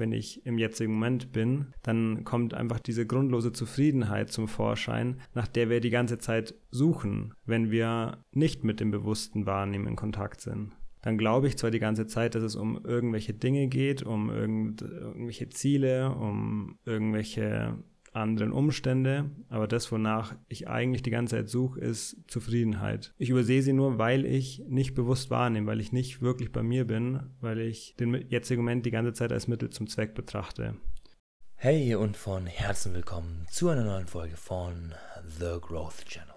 wenn ich im jetzigen Moment bin, dann kommt einfach diese grundlose Zufriedenheit zum Vorschein, nach der wir die ganze Zeit suchen, wenn wir nicht mit dem bewussten Wahrnehmen in Kontakt sind. Dann glaube ich zwar die ganze Zeit, dass es um irgendwelche Dinge geht, um irgend, irgendwelche Ziele, um irgendwelche anderen Umstände, aber das, wonach ich eigentlich die ganze Zeit suche, ist Zufriedenheit. Ich übersehe sie nur, weil ich nicht bewusst wahrnehme, weil ich nicht wirklich bei mir bin, weil ich den jetzigen Moment die ganze Zeit als Mittel zum Zweck betrachte. Hey und von Herzen willkommen zu einer neuen Folge von The Growth Channel.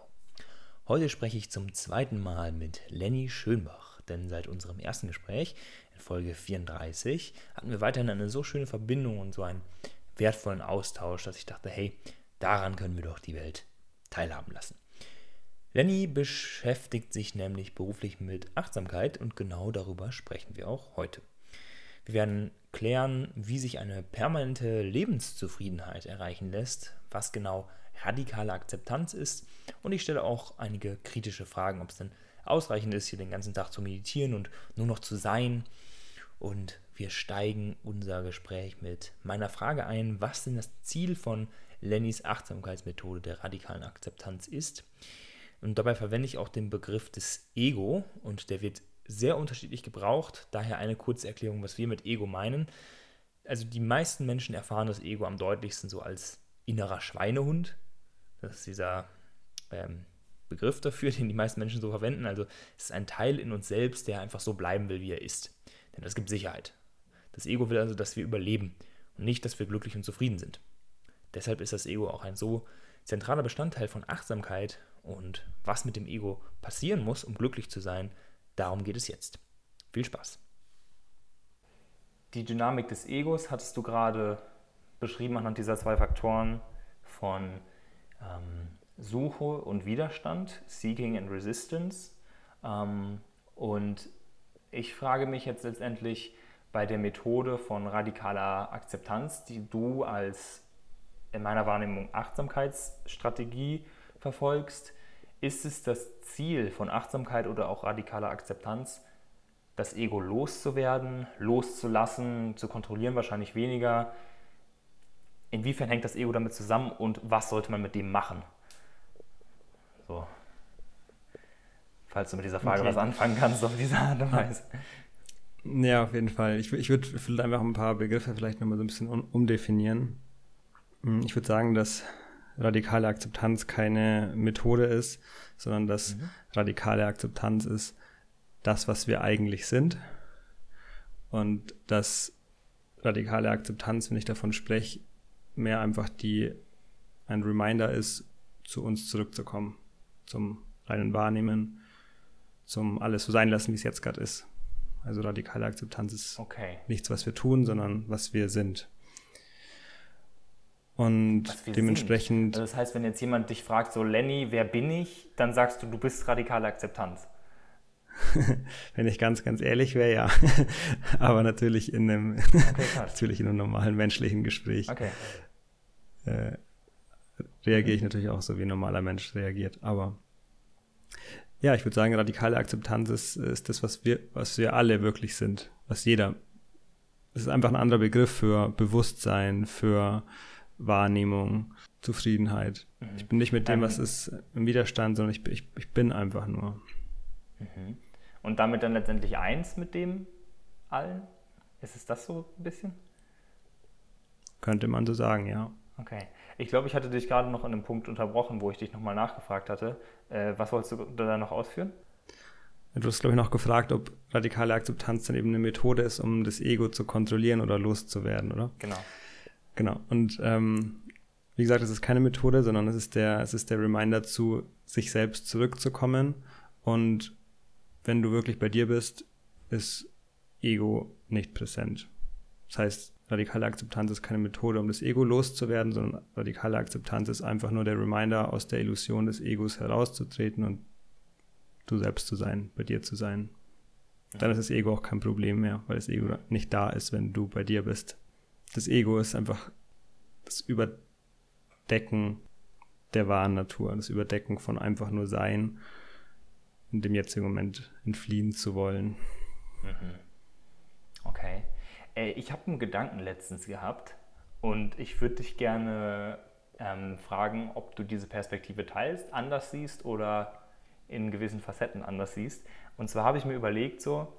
Heute spreche ich zum zweiten Mal mit Lenny Schönbach, denn seit unserem ersten Gespräch in Folge 34 hatten wir weiterhin eine so schöne Verbindung und so ein wertvollen Austausch, dass ich dachte, hey, daran können wir doch die Welt teilhaben lassen. Lenny beschäftigt sich nämlich beruflich mit Achtsamkeit und genau darüber sprechen wir auch heute. Wir werden klären, wie sich eine permanente Lebenszufriedenheit erreichen lässt, was genau radikale Akzeptanz ist und ich stelle auch einige kritische Fragen, ob es denn ausreichend ist, hier den ganzen Tag zu meditieren und nur noch zu sein und wir steigen unser Gespräch mit meiner Frage ein, was denn das Ziel von Lennys Achtsamkeitsmethode der radikalen Akzeptanz ist. Und dabei verwende ich auch den Begriff des Ego und der wird sehr unterschiedlich gebraucht. Daher eine kurze Erklärung, was wir mit Ego meinen. Also die meisten Menschen erfahren das Ego am deutlichsten so als innerer Schweinehund. Das ist dieser ähm, Begriff dafür, den die meisten Menschen so verwenden. Also es ist ein Teil in uns selbst, der einfach so bleiben will, wie er ist. Denn das gibt Sicherheit. Das Ego will also, dass wir überleben und nicht, dass wir glücklich und zufrieden sind. Deshalb ist das Ego auch ein so zentraler Bestandteil von Achtsamkeit und was mit dem Ego passieren muss, um glücklich zu sein, darum geht es jetzt. Viel Spaß. Die Dynamik des Egos hattest du gerade beschrieben anhand dieser zwei Faktoren von ähm, Suche und Widerstand, Seeking and Resistance. Ähm, und ich frage mich jetzt letztendlich bei der Methode von radikaler Akzeptanz, die du als in meiner Wahrnehmung Achtsamkeitsstrategie verfolgst, ist es das Ziel von Achtsamkeit oder auch radikaler Akzeptanz, das Ego loszuwerden, loszulassen, zu kontrollieren wahrscheinlich weniger. Inwiefern hängt das Ego damit zusammen und was sollte man mit dem machen? So, falls du mit dieser Frage okay. was anfangen kannst auf diese Art und Weise. Ja, auf jeden Fall. Ich, ich würde vielleicht einfach ein paar Begriffe vielleicht nochmal so ein bisschen umdefinieren. Hm, ich würde sagen, dass radikale Akzeptanz keine Methode ist, sondern dass mhm. radikale Akzeptanz ist das, was wir eigentlich sind. Und dass radikale Akzeptanz, wenn ich davon spreche, mehr einfach die ein Reminder ist, zu uns zurückzukommen, zum reinen Wahrnehmen, zum alles so sein lassen, wie es jetzt gerade ist. Also radikale Akzeptanz ist okay. nichts, was wir tun, sondern was wir sind. Und dementsprechend. Also das heißt, wenn jetzt jemand dich fragt, so Lenny, wer bin ich, dann sagst du, du bist radikale Akzeptanz. wenn ich ganz, ganz ehrlich wäre, ja. Aber natürlich in einem, okay, natürlich in einem normalen menschlichen Gespräch okay. äh, reagiere ich natürlich auch so, wie ein normaler Mensch reagiert. Aber ja, ich würde sagen, radikale Akzeptanz ist, ist das, was wir, was wir alle wirklich sind, was jeder. Es ist einfach ein anderer Begriff für Bewusstsein, für Wahrnehmung, Zufriedenheit. Mhm. Ich bin nicht mit dem, was ist, im Widerstand, sondern ich, ich, ich bin einfach nur. Mhm. Und damit dann letztendlich eins mit dem allen? Ist es das so ein bisschen? Könnte man so sagen, ja. Okay. Ich glaube, ich hatte dich gerade noch an einem Punkt unterbrochen, wo ich dich nochmal nachgefragt hatte. Äh, was wolltest du da noch ausführen? Du hast, glaube ich, noch gefragt, ob radikale Akzeptanz dann eben eine Methode ist, um das Ego zu kontrollieren oder loszuwerden, oder? Genau. Genau. Und ähm, wie gesagt, es ist keine Methode, sondern es ist der, es ist der Reminder zu sich selbst zurückzukommen. Und wenn du wirklich bei dir bist, ist Ego nicht präsent. Das heißt, radikale Akzeptanz ist keine Methode, um das Ego loszuwerden, sondern radikale Akzeptanz ist einfach nur der Reminder, aus der Illusion des Egos herauszutreten und du selbst zu sein, bei dir zu sein. Dann ist das Ego auch kein Problem mehr, weil das Ego nicht da ist, wenn du bei dir bist. Das Ego ist einfach das Überdecken der wahren Natur, das Überdecken von einfach nur Sein und dem jetzigen Moment entfliehen zu wollen. Mhm. Okay. Ey, ich habe einen Gedanken letztens gehabt und ich würde dich gerne ähm, fragen, ob du diese Perspektive teilst, anders siehst oder in gewissen Facetten anders siehst. Und zwar habe ich mir überlegt, so,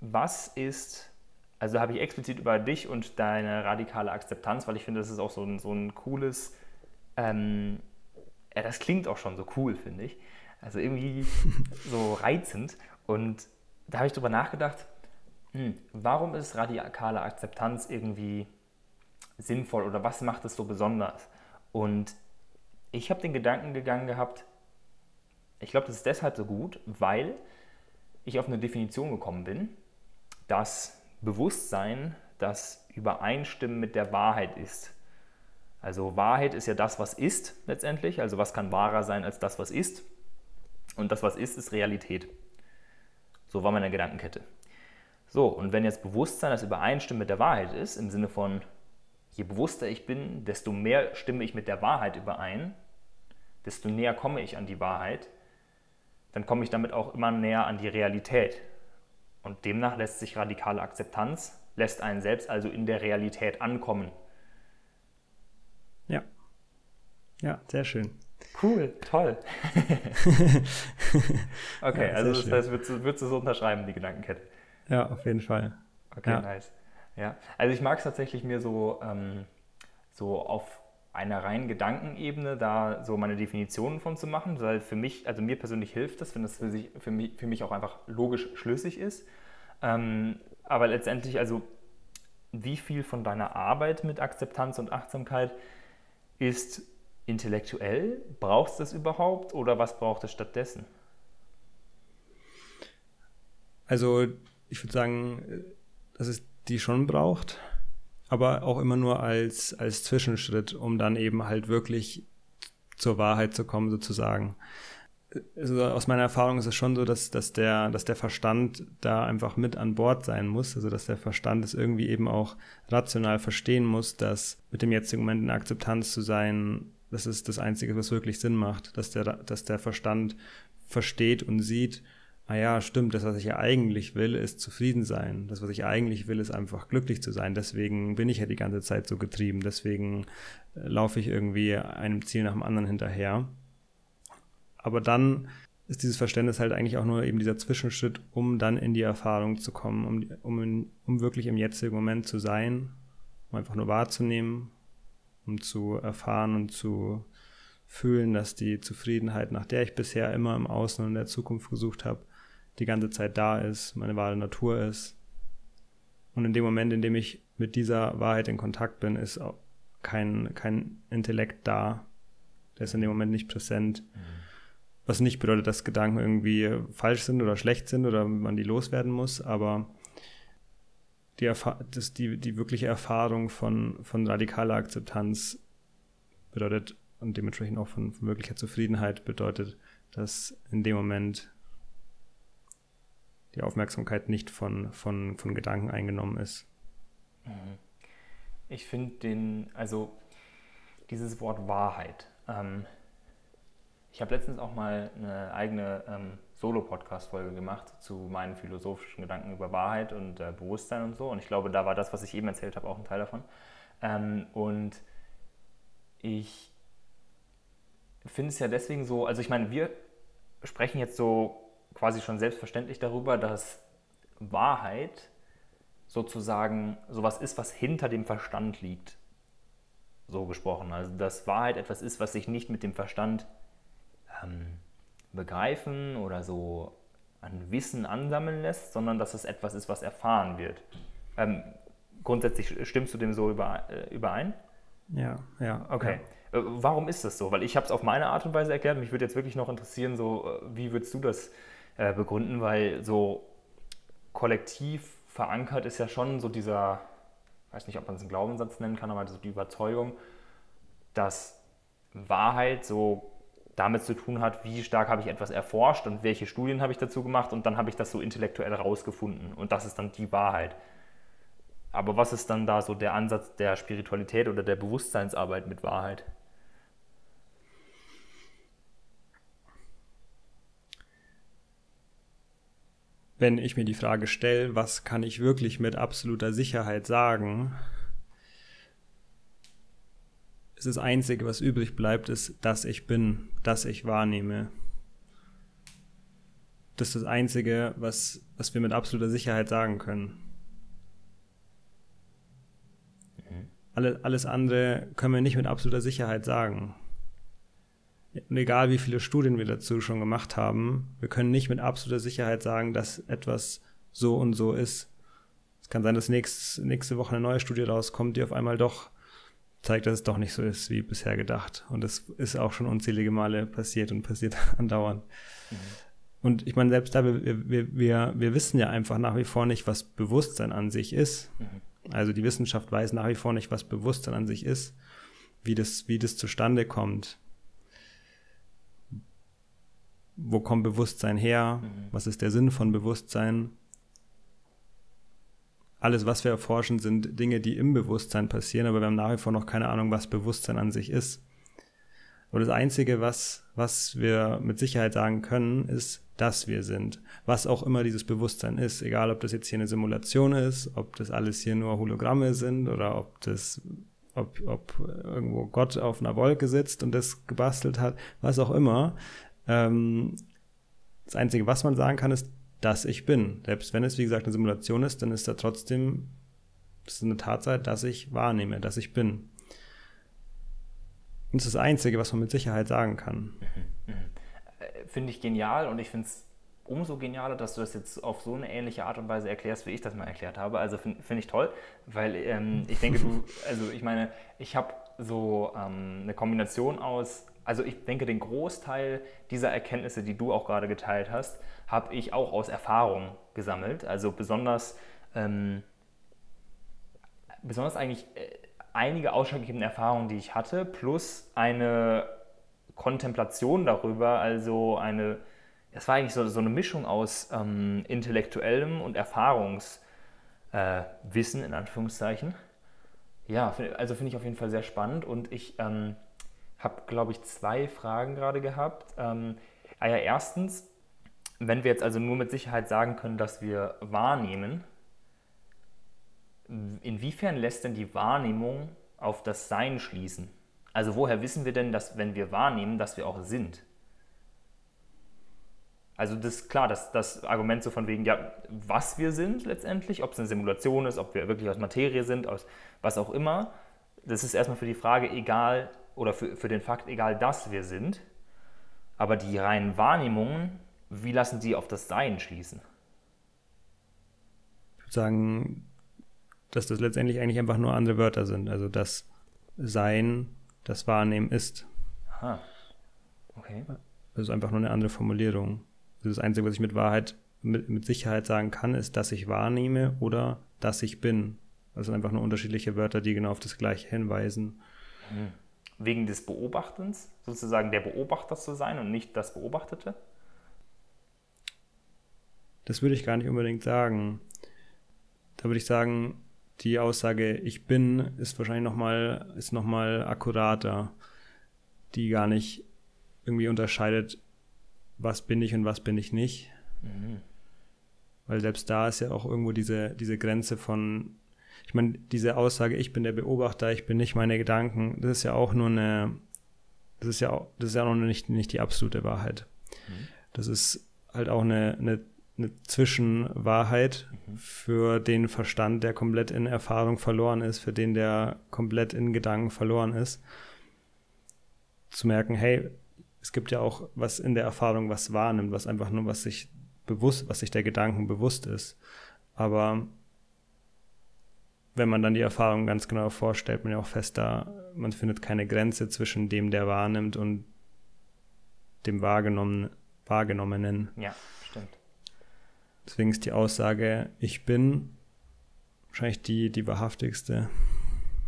was ist, also habe ich explizit über dich und deine radikale Akzeptanz, weil ich finde, das ist auch so ein, so ein cooles, ähm, ja, das klingt auch schon so cool, finde ich. Also irgendwie so reizend. Und da habe ich drüber nachgedacht, hm, warum ist radikale Akzeptanz irgendwie sinnvoll oder was macht es so besonders? Und ich habe den Gedanken gegangen gehabt, ich glaube, das ist deshalb so gut, weil ich auf eine Definition gekommen bin, dass Bewusstsein das Übereinstimmen mit der Wahrheit ist. Also Wahrheit ist ja das, was ist letztendlich. Also was kann wahrer sein als das, was ist? Und das, was ist, ist Realität. So war meine Gedankenkette. So, und wenn jetzt Bewusstsein das Übereinstimmen mit der Wahrheit ist, im Sinne von, je bewusster ich bin, desto mehr stimme ich mit der Wahrheit überein, desto näher komme ich an die Wahrheit, dann komme ich damit auch immer näher an die Realität. Und demnach lässt sich radikale Akzeptanz, lässt einen selbst also in der Realität ankommen. Ja. Ja, sehr schön. Cool, toll. okay, ja, also das heißt, würdest du, würdest du so unterschreiben, die Gedankenkette? Ja, auf jeden Fall. Okay, ja. nice. Ja, also ich mag es tatsächlich mir so, ähm, so auf einer reinen Gedankenebene da so meine Definitionen von zu machen, weil für mich, also mir persönlich hilft das, wenn das für, sich, für, mich, für mich auch einfach logisch schlüssig ist. Ähm, aber letztendlich, also wie viel von deiner Arbeit mit Akzeptanz und Achtsamkeit ist intellektuell? Brauchst du das überhaupt oder was braucht es stattdessen? Also ich würde sagen, dass es die schon braucht, aber auch immer nur als, als Zwischenschritt, um dann eben halt wirklich zur Wahrheit zu kommen, sozusagen. Also aus meiner Erfahrung ist es schon so, dass, dass, der, dass der Verstand da einfach mit an Bord sein muss. Also dass der Verstand es irgendwie eben auch rational verstehen muss, dass mit dem jetzigen Moment in Akzeptanz zu sein, das ist das Einzige, was wirklich Sinn macht. Dass der, dass der Verstand versteht und sieht, ah ja, stimmt, das, was ich ja eigentlich will, ist zufrieden sein. Das, was ich eigentlich will, ist einfach glücklich zu sein. Deswegen bin ich ja die ganze Zeit so getrieben. Deswegen äh, laufe ich irgendwie einem Ziel nach dem anderen hinterher. Aber dann ist dieses Verständnis halt eigentlich auch nur eben dieser Zwischenschritt, um dann in die Erfahrung zu kommen, um, um, in, um wirklich im jetzigen Moment zu sein, um einfach nur wahrzunehmen, um zu erfahren und zu fühlen, dass die Zufriedenheit, nach der ich bisher immer im Außen und in der Zukunft gesucht habe, die ganze Zeit da ist, meine wahre Natur ist. Und in dem Moment, in dem ich mit dieser Wahrheit in Kontakt bin, ist auch kein, kein Intellekt da. Der ist in dem Moment nicht präsent. Was nicht bedeutet, dass Gedanken irgendwie falsch sind oder schlecht sind oder man die loswerden muss, aber die, das, die, die wirkliche Erfahrung von, von radikaler Akzeptanz bedeutet und dementsprechend auch von, von wirklicher Zufriedenheit bedeutet, dass in dem Moment die Aufmerksamkeit nicht von, von, von Gedanken eingenommen ist. Ich finde den, also dieses Wort Wahrheit. Ähm, ich habe letztens auch mal eine eigene ähm, Solo-Podcast-Folge gemacht zu meinen philosophischen Gedanken über Wahrheit und äh, Bewusstsein und so. Und ich glaube, da war das, was ich eben erzählt habe, auch ein Teil davon. Ähm, und ich finde es ja deswegen so, also ich meine, wir sprechen jetzt so quasi schon selbstverständlich darüber, dass Wahrheit sozusagen sowas ist, was hinter dem Verstand liegt. So gesprochen. Also dass Wahrheit etwas ist, was sich nicht mit dem Verstand ähm, begreifen oder so an Wissen ansammeln lässt, sondern dass es etwas ist, was erfahren wird. Ähm, grundsätzlich stimmst du dem so äh, überein? Ja, ja. Okay. Ja. Äh, warum ist das so? Weil ich habe es auf meine Art und Weise erklärt. Mich würde jetzt wirklich noch interessieren, so äh, wie würdest du das äh, begründen, weil so kollektiv verankert ist ja schon so dieser, weiß nicht, ob man es einen Glaubenssatz nennen kann, aber so die Überzeugung, dass Wahrheit so damit zu tun hat, wie stark habe ich etwas erforscht und welche Studien habe ich dazu gemacht und dann habe ich das so intellektuell rausgefunden und das ist dann die Wahrheit. Aber was ist dann da so der Ansatz der Spiritualität oder der Bewusstseinsarbeit mit Wahrheit? Wenn ich mir die Frage stelle, was kann ich wirklich mit absoluter Sicherheit sagen, ist das Einzige, was übrig bleibt, ist, dass ich bin, dass ich wahrnehme. Das ist das Einzige, was, was wir mit absoluter Sicherheit sagen können. Mhm. Alle, alles andere können wir nicht mit absoluter Sicherheit sagen. Egal wie viele Studien wir dazu schon gemacht haben, wir können nicht mit absoluter Sicherheit sagen, dass etwas so und so ist. Es kann sein, dass nächst, nächste Woche eine neue Studie rauskommt, die auf einmal doch zeigt, dass es doch nicht so ist wie bisher gedacht. Und das ist auch schon unzählige Male passiert und passiert andauernd. Mhm. Und ich meine, selbst da, wir, wir, wir, wir wissen ja einfach nach wie vor nicht, was Bewusstsein an sich ist. Mhm. Also die Wissenschaft weiß nach wie vor nicht, was Bewusstsein an sich ist, wie das, wie das zustande kommt. Wo kommt Bewusstsein her? Mhm. Was ist der Sinn von Bewusstsein? alles, was wir erforschen, sind Dinge, die im Bewusstsein passieren, aber wir haben nach wie vor noch keine Ahnung, was Bewusstsein an sich ist. Und das Einzige, was, was wir mit Sicherheit sagen können, ist, dass wir sind. Was auch immer dieses Bewusstsein ist. Egal, ob das jetzt hier eine Simulation ist, ob das alles hier nur Hologramme sind oder ob das, ob, ob irgendwo Gott auf einer Wolke sitzt und das gebastelt hat, was auch immer. Ähm, das Einzige, was man sagen kann, ist, dass ich bin. Selbst wenn es, wie gesagt, eine Simulation ist, dann ist da trotzdem das ist eine Tatsache, dass ich wahrnehme, dass ich bin. Und das ist das Einzige, was man mit Sicherheit sagen kann. Mhm, mhm. Äh, finde ich genial und ich finde es umso genialer, dass du das jetzt auf so eine ähnliche Art und Weise erklärst, wie ich das mal erklärt habe. Also finde find ich toll, weil ähm, ich denke, du, also ich meine, ich habe so ähm, eine Kombination aus also ich denke, den Großteil dieser Erkenntnisse, die du auch gerade geteilt hast, habe ich auch aus Erfahrung gesammelt. Also besonders, ähm, besonders eigentlich äh, einige ausschlaggebende Erfahrungen, die ich hatte, plus eine Kontemplation darüber, also eine, das war eigentlich so, so eine Mischung aus ähm, intellektuellem und Erfahrungswissen, äh, in Anführungszeichen. Ja, also finde ich auf jeden Fall sehr spannend und ich ähm, habe, glaube ich, zwei Fragen gerade gehabt. Ähm, ah ja, erstens, wenn wir jetzt also nur mit Sicherheit sagen können, dass wir wahrnehmen, inwiefern lässt denn die Wahrnehmung auf das Sein schließen? Also woher wissen wir denn, dass wenn wir wahrnehmen, dass wir auch sind? Also das ist klar, das, das Argument so von wegen, ja, was wir sind letztendlich, ob es eine Simulation ist, ob wir wirklich aus Materie sind, aus was auch immer, das ist erstmal für die Frage egal, oder für, für den Fakt egal, dass wir sind, aber die reinen Wahrnehmungen, wie lassen die auf das Sein schließen? Ich würde sagen, dass das letztendlich eigentlich einfach nur andere Wörter sind. Also das Sein, das Wahrnehmen ist. Aha. Okay. Das ist einfach nur eine andere Formulierung. Das Einzige, was ich mit Wahrheit, mit, mit Sicherheit sagen kann, ist, dass ich wahrnehme oder dass ich bin. Das sind einfach nur unterschiedliche Wörter, die genau auf das Gleiche hinweisen. Hm wegen des Beobachtens, sozusagen der Beobachter zu sein und nicht das Beobachtete? Das würde ich gar nicht unbedingt sagen. Da würde ich sagen, die Aussage ich bin ist wahrscheinlich nochmal ist noch mal akkurater, die gar nicht irgendwie unterscheidet, was bin ich und was bin ich nicht. Mhm. Weil selbst da ist ja auch irgendwo diese, diese Grenze von ich meine, diese Aussage, ich bin der Beobachter, ich bin nicht meine Gedanken, das ist ja auch nur eine, das ist ja auch, das ist ja noch nicht, nicht die absolute Wahrheit. Mhm. Das ist halt auch eine, eine, eine Zwischenwahrheit mhm. für den Verstand, der komplett in Erfahrung verloren ist, für den der komplett in Gedanken verloren ist. Zu merken, hey, es gibt ja auch was in der Erfahrung, was wahrnimmt, was einfach nur, was sich bewusst, was sich der Gedanken bewusst ist. Aber wenn man dann die Erfahrung ganz genau vorstellt, man ja auch fest da, man findet keine Grenze zwischen dem, der wahrnimmt und dem Wahrgenommen, Wahrgenommenen. Ja, stimmt. Deswegen ist die Aussage, ich bin wahrscheinlich die, die wahrhaftigste.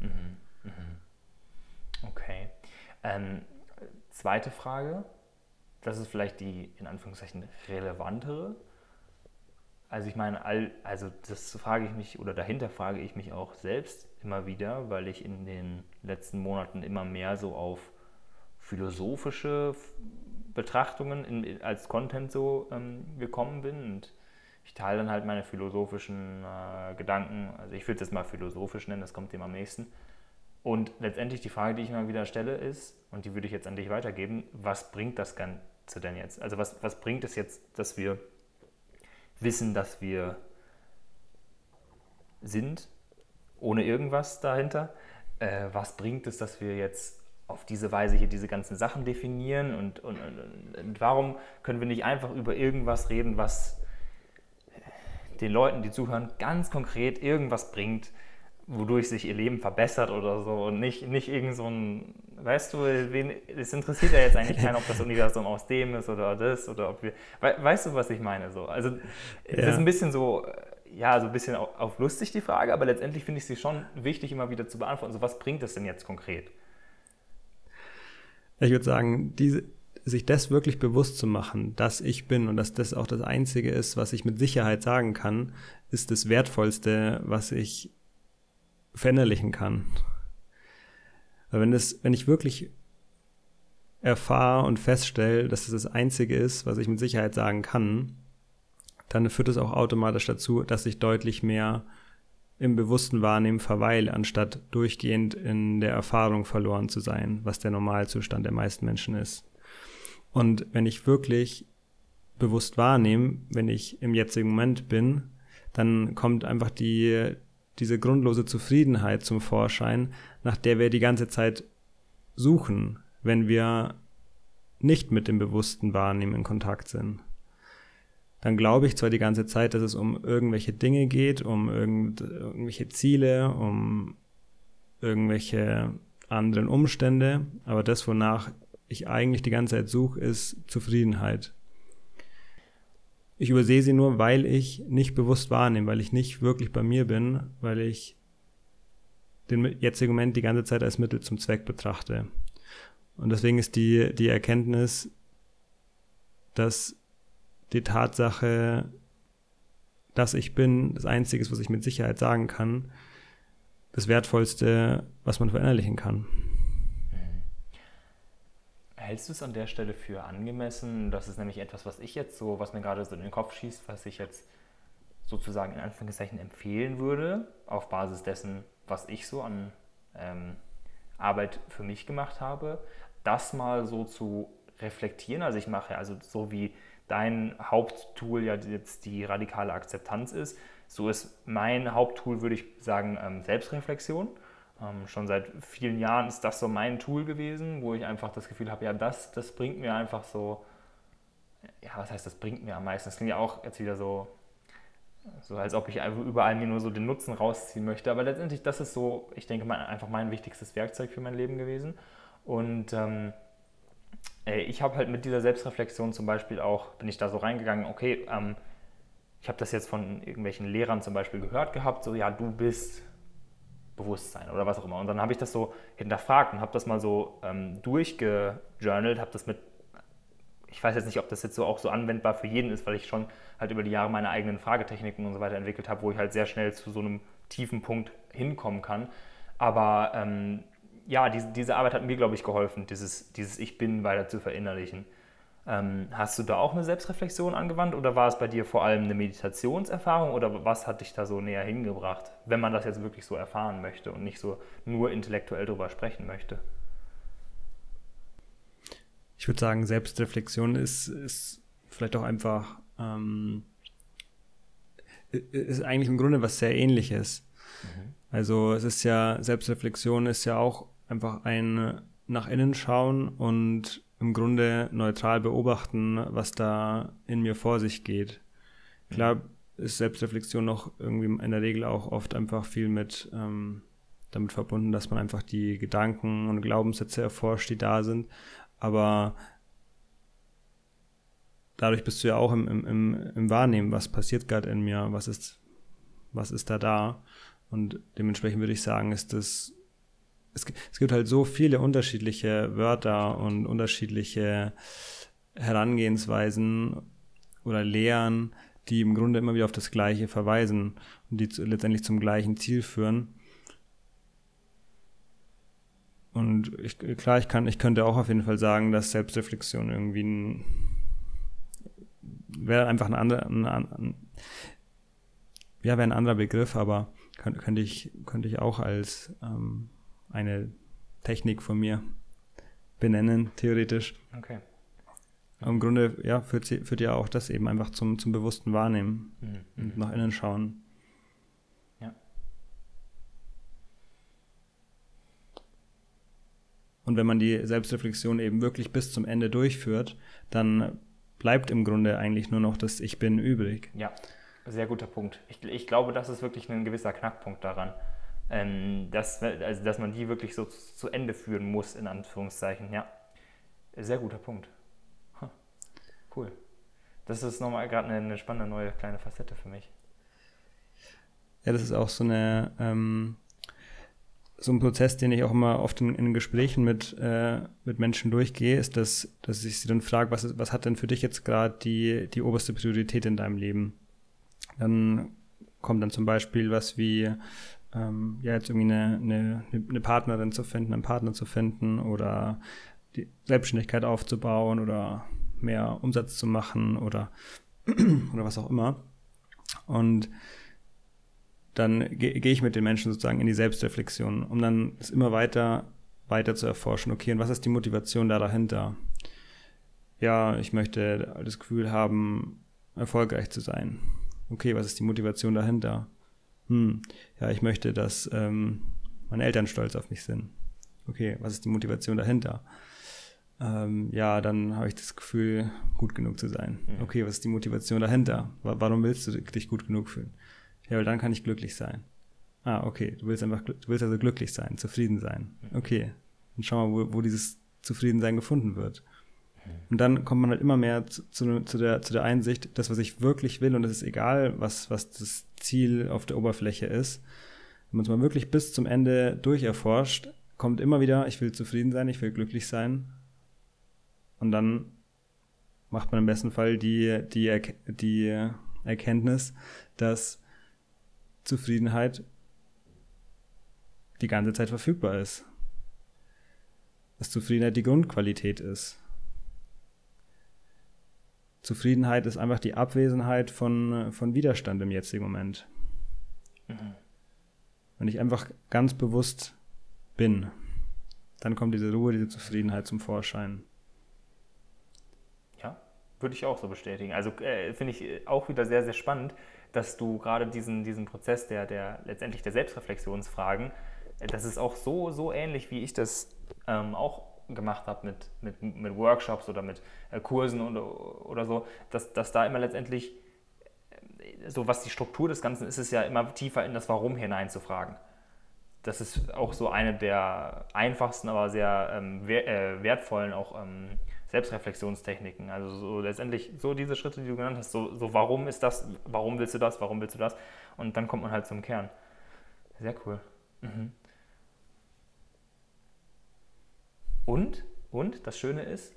Mhm, mhm. Okay. Ähm, zweite Frage, das ist vielleicht die in Anführungszeichen relevantere. Also ich meine, all, also das frage ich mich oder dahinter frage ich mich auch selbst immer wieder, weil ich in den letzten Monaten immer mehr so auf philosophische Betrachtungen in, als Content so ähm, gekommen bin. Und ich teile dann halt meine philosophischen äh, Gedanken, also ich würde es jetzt mal philosophisch nennen, das kommt dem am nächsten. Und letztendlich die Frage, die ich immer wieder stelle, ist, und die würde ich jetzt an dich weitergeben, was bringt das Ganze denn jetzt? Also was, was bringt es jetzt, dass wir wissen, dass wir sind, ohne irgendwas dahinter? Äh, was bringt es, dass wir jetzt auf diese Weise hier diese ganzen Sachen definieren und, und, und, und warum können wir nicht einfach über irgendwas reden, was den Leuten, die zuhören, ganz konkret irgendwas bringt, wodurch sich ihr Leben verbessert oder so und nicht, nicht irgend so ein, weißt du, es interessiert ja jetzt eigentlich keinen, ob das Universum aus dem ist oder das oder ob wir, weißt du, was ich meine so? Also es ja. ist ein bisschen so, ja, so ein bisschen auf lustig die Frage, aber letztendlich finde ich sie schon wichtig immer wieder zu beantworten. So, was bringt das denn jetzt konkret? Ich würde sagen, diese, sich das wirklich bewusst zu machen, dass ich bin und dass das auch das Einzige ist, was ich mit Sicherheit sagen kann, ist das Wertvollste, was ich verinnerlichen kann. Weil wenn, das, wenn ich wirklich erfahre und feststelle, dass es das, das Einzige ist, was ich mit Sicherheit sagen kann, dann führt es auch automatisch dazu, dass ich deutlich mehr im bewussten Wahrnehmen verweile, anstatt durchgehend in der Erfahrung verloren zu sein, was der Normalzustand der meisten Menschen ist. Und wenn ich wirklich bewusst wahrnehme, wenn ich im jetzigen Moment bin, dann kommt einfach die, diese grundlose Zufriedenheit zum Vorschein, nach der wir die ganze Zeit suchen, wenn wir nicht mit dem bewussten Wahrnehmen in Kontakt sind. Dann glaube ich zwar die ganze Zeit, dass es um irgendwelche Dinge geht, um irgend, irgendwelche Ziele, um irgendwelche anderen Umstände, aber das, wonach ich eigentlich die ganze Zeit suche, ist Zufriedenheit. Ich übersehe sie nur, weil ich nicht bewusst wahrnehme, weil ich nicht wirklich bei mir bin, weil ich den jetzigen Moment die ganze Zeit als Mittel zum Zweck betrachte. Und deswegen ist die, die Erkenntnis, dass die Tatsache, dass ich bin, das Einzige was ich mit Sicherheit sagen kann, das Wertvollste, was man verinnerlichen kann. Hältst du es an der Stelle für angemessen? Das ist nämlich etwas, was ich jetzt so, was mir gerade so in den Kopf schießt, was ich jetzt sozusagen in Anführungszeichen empfehlen würde, auf Basis dessen, was ich so an ähm, Arbeit für mich gemacht habe, das mal so zu reflektieren. Also ich mache also so wie dein Haupttool ja jetzt die radikale Akzeptanz ist, so ist mein Haupttool, würde ich sagen, ähm, Selbstreflexion. Ähm, schon seit vielen Jahren ist das so mein Tool gewesen, wo ich einfach das Gefühl habe, ja, das, das bringt mir einfach so, ja, was heißt, das bringt mir am meisten? Das klingt ja auch jetzt wieder so, so als ob ich überall mir nur so den Nutzen rausziehen möchte. Aber letztendlich, das ist so, ich denke mal, einfach mein wichtigstes Werkzeug für mein Leben gewesen. Und ähm, ich habe halt mit dieser Selbstreflexion zum Beispiel auch, bin ich da so reingegangen, okay, ähm, ich habe das jetzt von irgendwelchen Lehrern zum Beispiel gehört gehabt, so ja, du bist Bewusstsein oder was auch immer. Und dann habe ich das so hinterfragt und habe das mal so ähm, durchgejournalt, habe das mit, ich weiß jetzt nicht, ob das jetzt so auch so anwendbar für jeden ist, weil ich schon halt über die Jahre meine eigenen Fragetechniken und so weiter entwickelt habe, wo ich halt sehr schnell zu so einem tiefen Punkt hinkommen kann. Aber ähm, ja, diese, diese Arbeit hat mir, glaube ich, geholfen, dieses, dieses Ich Bin weiter zu verinnerlichen. Ähm, hast du da auch eine Selbstreflexion angewandt oder war es bei dir vor allem eine Meditationserfahrung oder was hat dich da so näher hingebracht, wenn man das jetzt wirklich so erfahren möchte und nicht so nur intellektuell darüber sprechen möchte? Ich würde sagen, Selbstreflexion ist, ist vielleicht auch einfach, ähm, ist eigentlich im Grunde was sehr ähnliches. Mhm. Also es ist ja, Selbstreflexion ist ja auch einfach ein nach innen schauen und im Grunde neutral beobachten, was da in mir vor sich geht. Klar ist Selbstreflexion noch irgendwie in der Regel auch oft einfach viel mit ähm, damit verbunden, dass man einfach die Gedanken und Glaubenssätze erforscht, die da sind. Aber dadurch bist du ja auch im, im, im Wahrnehmen, was passiert gerade in mir, was ist, was ist da da. Und dementsprechend würde ich sagen, ist das es, es gibt halt so viele unterschiedliche Wörter und unterschiedliche Herangehensweisen oder Lehren, die im Grunde immer wieder auf das Gleiche verweisen und die zu, letztendlich zum gleichen Ziel führen. Und ich, klar, ich, kann, ich könnte auch auf jeden Fall sagen, dass Selbstreflexion irgendwie ein, wäre einfach ein, andere, ein, ein, ja, wäre ein anderer Begriff, aber könnte, könnte, ich, könnte ich auch als ähm, eine Technik von mir benennen, theoretisch. Okay. Im Grunde, ja, führt, führt ja auch das eben einfach zum, zum bewussten Wahrnehmen mhm. und nach innen schauen. Ja. Und wenn man die Selbstreflexion eben wirklich bis zum Ende durchführt, dann bleibt im Grunde eigentlich nur noch das Ich bin übrig. Ja, sehr guter Punkt. Ich, ich glaube, das ist wirklich ein gewisser Knackpunkt daran, ähm, dass, also, dass man die wirklich so zu Ende führen muss, in Anführungszeichen. Ja, sehr guter Punkt. Huh. Cool. Das ist nochmal gerade eine, eine, spannende neue kleine Facette für mich. Ja, das ist auch so eine ähm, so ein Prozess, den ich auch immer oft in, in Gesprächen mit, äh, mit Menschen durchgehe, ist, dass, dass ich sie dann frage, was, was hat denn für dich jetzt gerade die, die oberste Priorität in deinem Leben? Dann kommt dann zum Beispiel was wie, ähm, ja, jetzt irgendwie eine, eine, eine Partnerin zu finden, einen Partner zu finden oder die Selbstständigkeit aufzubauen oder mehr Umsatz zu machen oder, oder was auch immer. Und dann gehe geh ich mit den Menschen sozusagen in die Selbstreflexion, um dann es immer weiter, weiter zu erforschen. Okay, und was ist die Motivation da dahinter? Ja, ich möchte das Gefühl haben, erfolgreich zu sein. Okay, was ist die Motivation dahinter? Hm, ja, ich möchte, dass ähm, meine Eltern stolz auf mich sind. Okay, was ist die Motivation dahinter? Ähm, ja, dann habe ich das Gefühl, gut genug zu sein. Mhm. Okay, was ist die Motivation dahinter? Warum willst du dich gut genug fühlen? Ja, weil dann kann ich glücklich sein. Ah, okay, du willst einfach, du willst also glücklich sein, zufrieden sein. Okay, dann schau mal, wo, wo dieses Zufriedensein gefunden wird. Und dann kommt man halt immer mehr zu, zu, zu, der, zu der Einsicht, das, was ich wirklich will, und es ist egal, was, was das Ziel auf der Oberfläche ist, wenn man es mal wirklich bis zum Ende durcherforscht, kommt immer wieder, ich will zufrieden sein, ich will glücklich sein. Und dann macht man im besten Fall die, die, die Erkenntnis, dass Zufriedenheit die ganze Zeit verfügbar ist. Dass Zufriedenheit die Grundqualität ist. Zufriedenheit ist einfach die Abwesenheit von, von Widerstand im jetzigen Moment. Mhm. Wenn ich einfach ganz bewusst bin, dann kommt diese Ruhe, diese Zufriedenheit zum Vorschein. Ja, würde ich auch so bestätigen. Also äh, finde ich auch wieder sehr, sehr spannend, dass du gerade diesen, diesen Prozess der, der letztendlich der Selbstreflexionsfragen, äh, das ist auch so, so ähnlich, wie ich das ähm, auch gemacht habe mit, mit, mit Workshops oder mit äh, Kursen oder, oder so, dass, dass da immer letztendlich, äh, so was die Struktur des Ganzen ist, ist ja immer tiefer in das Warum hineinzufragen. Das ist auch so eine der einfachsten, aber sehr ähm, wertvollen auch ähm, Selbstreflexionstechniken. Also so letztendlich so diese Schritte, die du genannt hast, so, so warum ist das, warum willst du das, warum willst du das? Und dann kommt man halt zum Kern. Sehr cool. Mhm. Und, und das Schöne ist,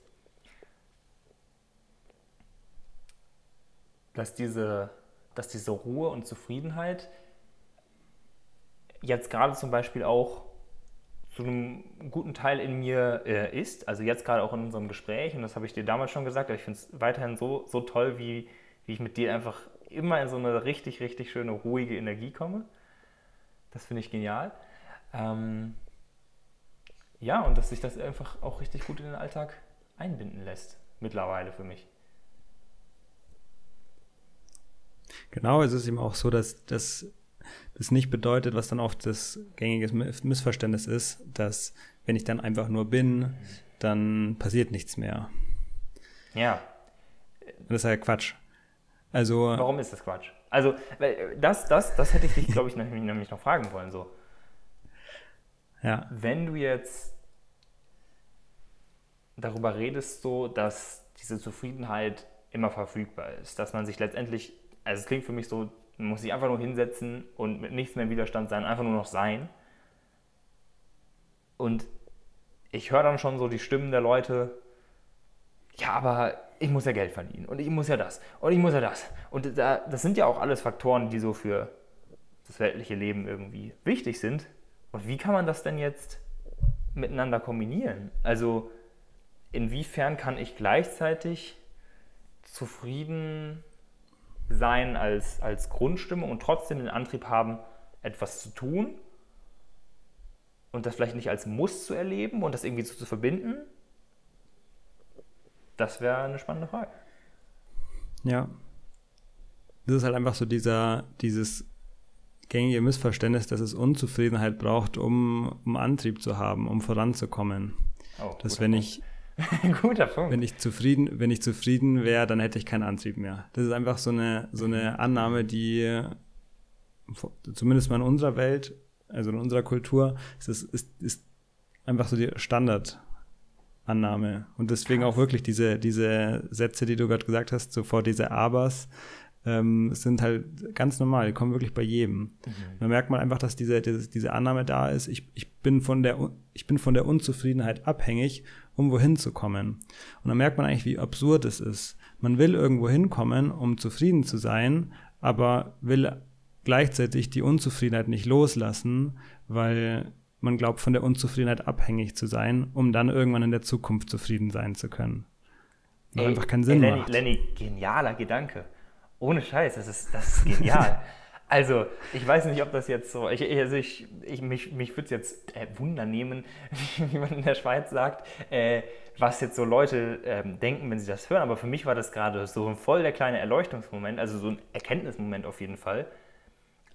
dass diese, dass diese Ruhe und Zufriedenheit jetzt gerade zum Beispiel auch zu einem guten Teil in mir äh, ist. Also jetzt gerade auch in unserem Gespräch, und das habe ich dir damals schon gesagt, aber ich finde es weiterhin so, so toll, wie, wie ich mit dir einfach immer in so eine richtig, richtig schöne, ruhige Energie komme. Das finde ich genial. Ähm, ja, und dass sich das einfach auch richtig gut in den Alltag einbinden lässt, mittlerweile für mich. Genau, es ist eben auch so, dass das das nicht bedeutet, was dann oft das gängige Missverständnis ist, dass wenn ich dann einfach nur bin, dann passiert nichts mehr. Ja. Das ist ja Quatsch. Also. Warum ist das Quatsch? Also, das, das, das hätte ich dich, glaube ich, nämlich noch fragen wollen. So. Ja. Wenn du jetzt darüber redest, so, dass diese Zufriedenheit immer verfügbar ist, dass man sich letztendlich, also es klingt für mich so, man muss sich einfach nur hinsetzen und mit nichts mehr im Widerstand sein, einfach nur noch sein. Und ich höre dann schon so die Stimmen der Leute, ja, aber ich muss ja Geld verdienen und ich muss ja das und ich muss ja das. Und das sind ja auch alles Faktoren, die so für das weltliche Leben irgendwie wichtig sind. Und wie kann man das denn jetzt miteinander kombinieren? Also inwiefern kann ich gleichzeitig zufrieden sein als, als Grundstimmung und trotzdem den Antrieb haben, etwas zu tun und das vielleicht nicht als Muss zu erleben und das irgendwie so zu verbinden? Das wäre eine spannende Frage. Ja. Das ist halt einfach so dieser, dieses gängige Missverständnis, dass es Unzufriedenheit braucht, um, um Antrieb zu haben, um voranzukommen. Oh, dass wenn Punkt. ich Guter Punkt. Wenn ich zufrieden, wenn ich zufrieden wäre, dann hätte ich keinen Antrieb mehr. Das ist einfach so eine, so eine Annahme, die zumindest mal in unserer Welt, also in unserer Kultur, ist, ist, ist einfach so die Standardannahme. Und deswegen auch wirklich diese, diese Sätze, die du gerade gesagt hast, sofort diese Abers, ähm, sind halt ganz normal, die kommen wirklich bei jedem. Mhm. Da merkt man einfach, dass diese, diese, diese Annahme da ist, ich, ich, bin von der, ich bin von der Unzufriedenheit abhängig, um wohin zu kommen. Und dann merkt man eigentlich, wie absurd es ist. Man will irgendwo hinkommen, um zufrieden zu sein, aber will gleichzeitig die Unzufriedenheit nicht loslassen, weil man glaubt, von der Unzufriedenheit abhängig zu sein, um dann irgendwann in der Zukunft zufrieden sein zu können. Was einfach keinen Sinn ey, Lenny, macht. Lenny, genialer Gedanke. Ohne Scheiß, das ist, das ist genial. also, ich weiß nicht, ob das jetzt so, ich, also ich, ich mich, mich würde es jetzt äh, Wunder nehmen, wie man in der Schweiz sagt, äh, was jetzt so Leute ähm, denken, wenn sie das hören. Aber für mich war das gerade so voll der kleine Erleuchtungsmoment, also so ein Erkenntnismoment auf jeden Fall,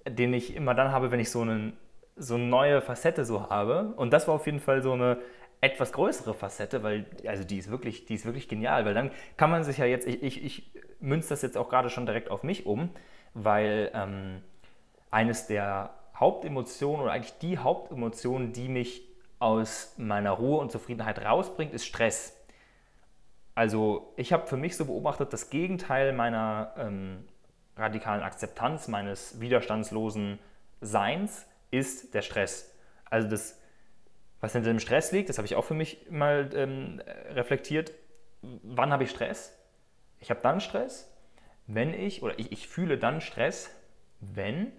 den ich immer dann habe, wenn ich so, einen, so eine neue Facette so habe. Und das war auf jeden Fall so eine etwas größere Facette, weil also die ist wirklich, die ist wirklich genial, weil dann kann man sich ja jetzt, ich, ich, ich münze das jetzt auch gerade schon direkt auf mich um, weil ähm, eines der Hauptemotionen oder eigentlich die Hauptemotion, die mich aus meiner Ruhe und Zufriedenheit rausbringt, ist Stress. Also ich habe für mich so beobachtet, das Gegenteil meiner ähm, radikalen Akzeptanz, meines widerstandslosen Seins ist der Stress. Also das, was hinter dem Stress liegt, das habe ich auch für mich mal ähm, reflektiert. Wann habe ich Stress? Ich habe dann Stress, wenn ich, oder ich, ich fühle dann Stress, wenn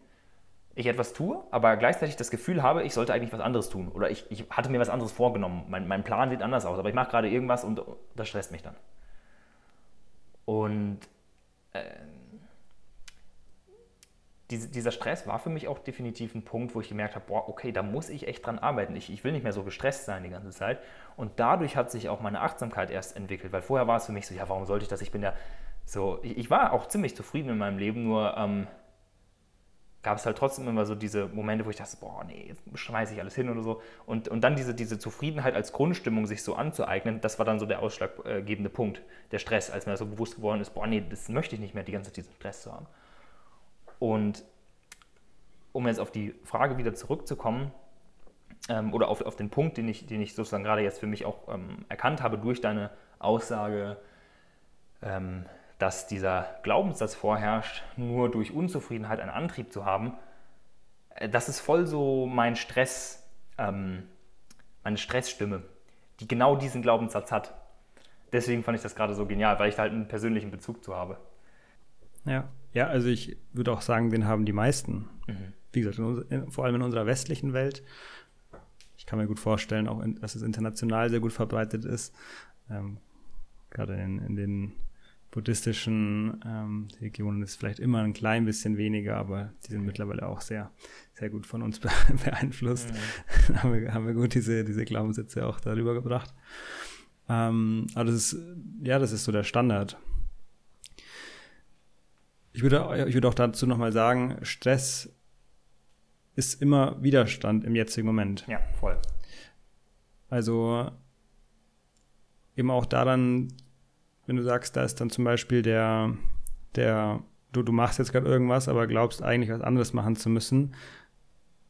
ich etwas tue, aber gleichzeitig das Gefühl habe, ich sollte eigentlich was anderes tun. Oder ich, ich hatte mir was anderes vorgenommen. Mein, mein Plan sieht anders aus, aber ich mache gerade irgendwas und das stresst mich dann. Und äh, diese, dieser Stress war für mich auch definitiv ein Punkt, wo ich gemerkt habe, boah, okay, da muss ich echt dran arbeiten. Ich, ich will nicht mehr so gestresst sein die ganze Zeit. Und dadurch hat sich auch meine Achtsamkeit erst entwickelt, weil vorher war es für mich so, ja, warum sollte ich das? Ich bin ja so, ich, ich war auch ziemlich zufrieden in meinem Leben, nur ähm, gab es halt trotzdem immer so diese Momente, wo ich dachte, boah, nee, jetzt schmeiße ich alles hin oder so. Und, und dann diese, diese Zufriedenheit als Grundstimmung sich so anzueignen, das war dann so der ausschlaggebende Punkt, der Stress, als mir so bewusst geworden ist, boah, nee, das möchte ich nicht mehr, die ganze Zeit diesen Stress zu haben. Und um jetzt auf die Frage wieder zurückzukommen, ähm, oder auf, auf den Punkt, den ich, den ich sozusagen gerade jetzt für mich auch ähm, erkannt habe durch deine Aussage, ähm, dass dieser Glaubenssatz vorherrscht, nur durch Unzufriedenheit einen Antrieb zu haben, äh, das ist voll so mein Stress, ähm, meine Stressstimme, die genau diesen Glaubenssatz hat. Deswegen fand ich das gerade so genial, weil ich da halt einen persönlichen Bezug zu habe. Ja, ja, also ich würde auch sagen, den haben die meisten. Mhm. Wie gesagt, in, in, vor allem in unserer westlichen Welt. Ich kann mir gut vorstellen, auch in, dass es international sehr gut verbreitet ist. Ähm, gerade in, den buddhistischen ähm, Regionen ist es vielleicht immer ein klein bisschen weniger, aber die sind mittlerweile auch sehr, sehr gut von uns beeinflusst. Mhm. haben, wir, haben wir gut diese, diese Glaubenssätze auch darüber gebracht. Ähm, aber das ist, ja, das ist so der Standard. Ich würde, ich würde auch dazu nochmal sagen, Stress ist immer Widerstand im jetzigen Moment. Ja, voll. Also eben auch daran, wenn du sagst, da ist dann zum Beispiel der, der, du, du machst jetzt gerade irgendwas, aber glaubst eigentlich was anderes machen zu müssen.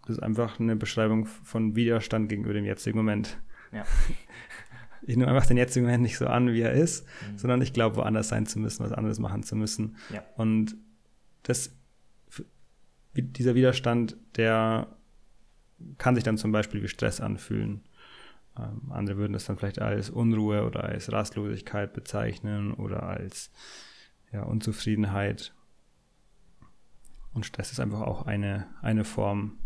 Das ist einfach eine Beschreibung von Widerstand gegenüber dem jetzigen Moment. Ja. Ich nehme einfach den jetzigen Moment nicht so an, wie er ist, mhm. sondern ich glaube, woanders sein zu müssen, was anderes machen zu müssen. Ja. Und das, dieser Widerstand, der kann sich dann zum Beispiel wie Stress anfühlen. Ähm, andere würden das dann vielleicht als Unruhe oder als Rastlosigkeit bezeichnen oder als ja, Unzufriedenheit. Und Stress ist einfach auch eine, eine Form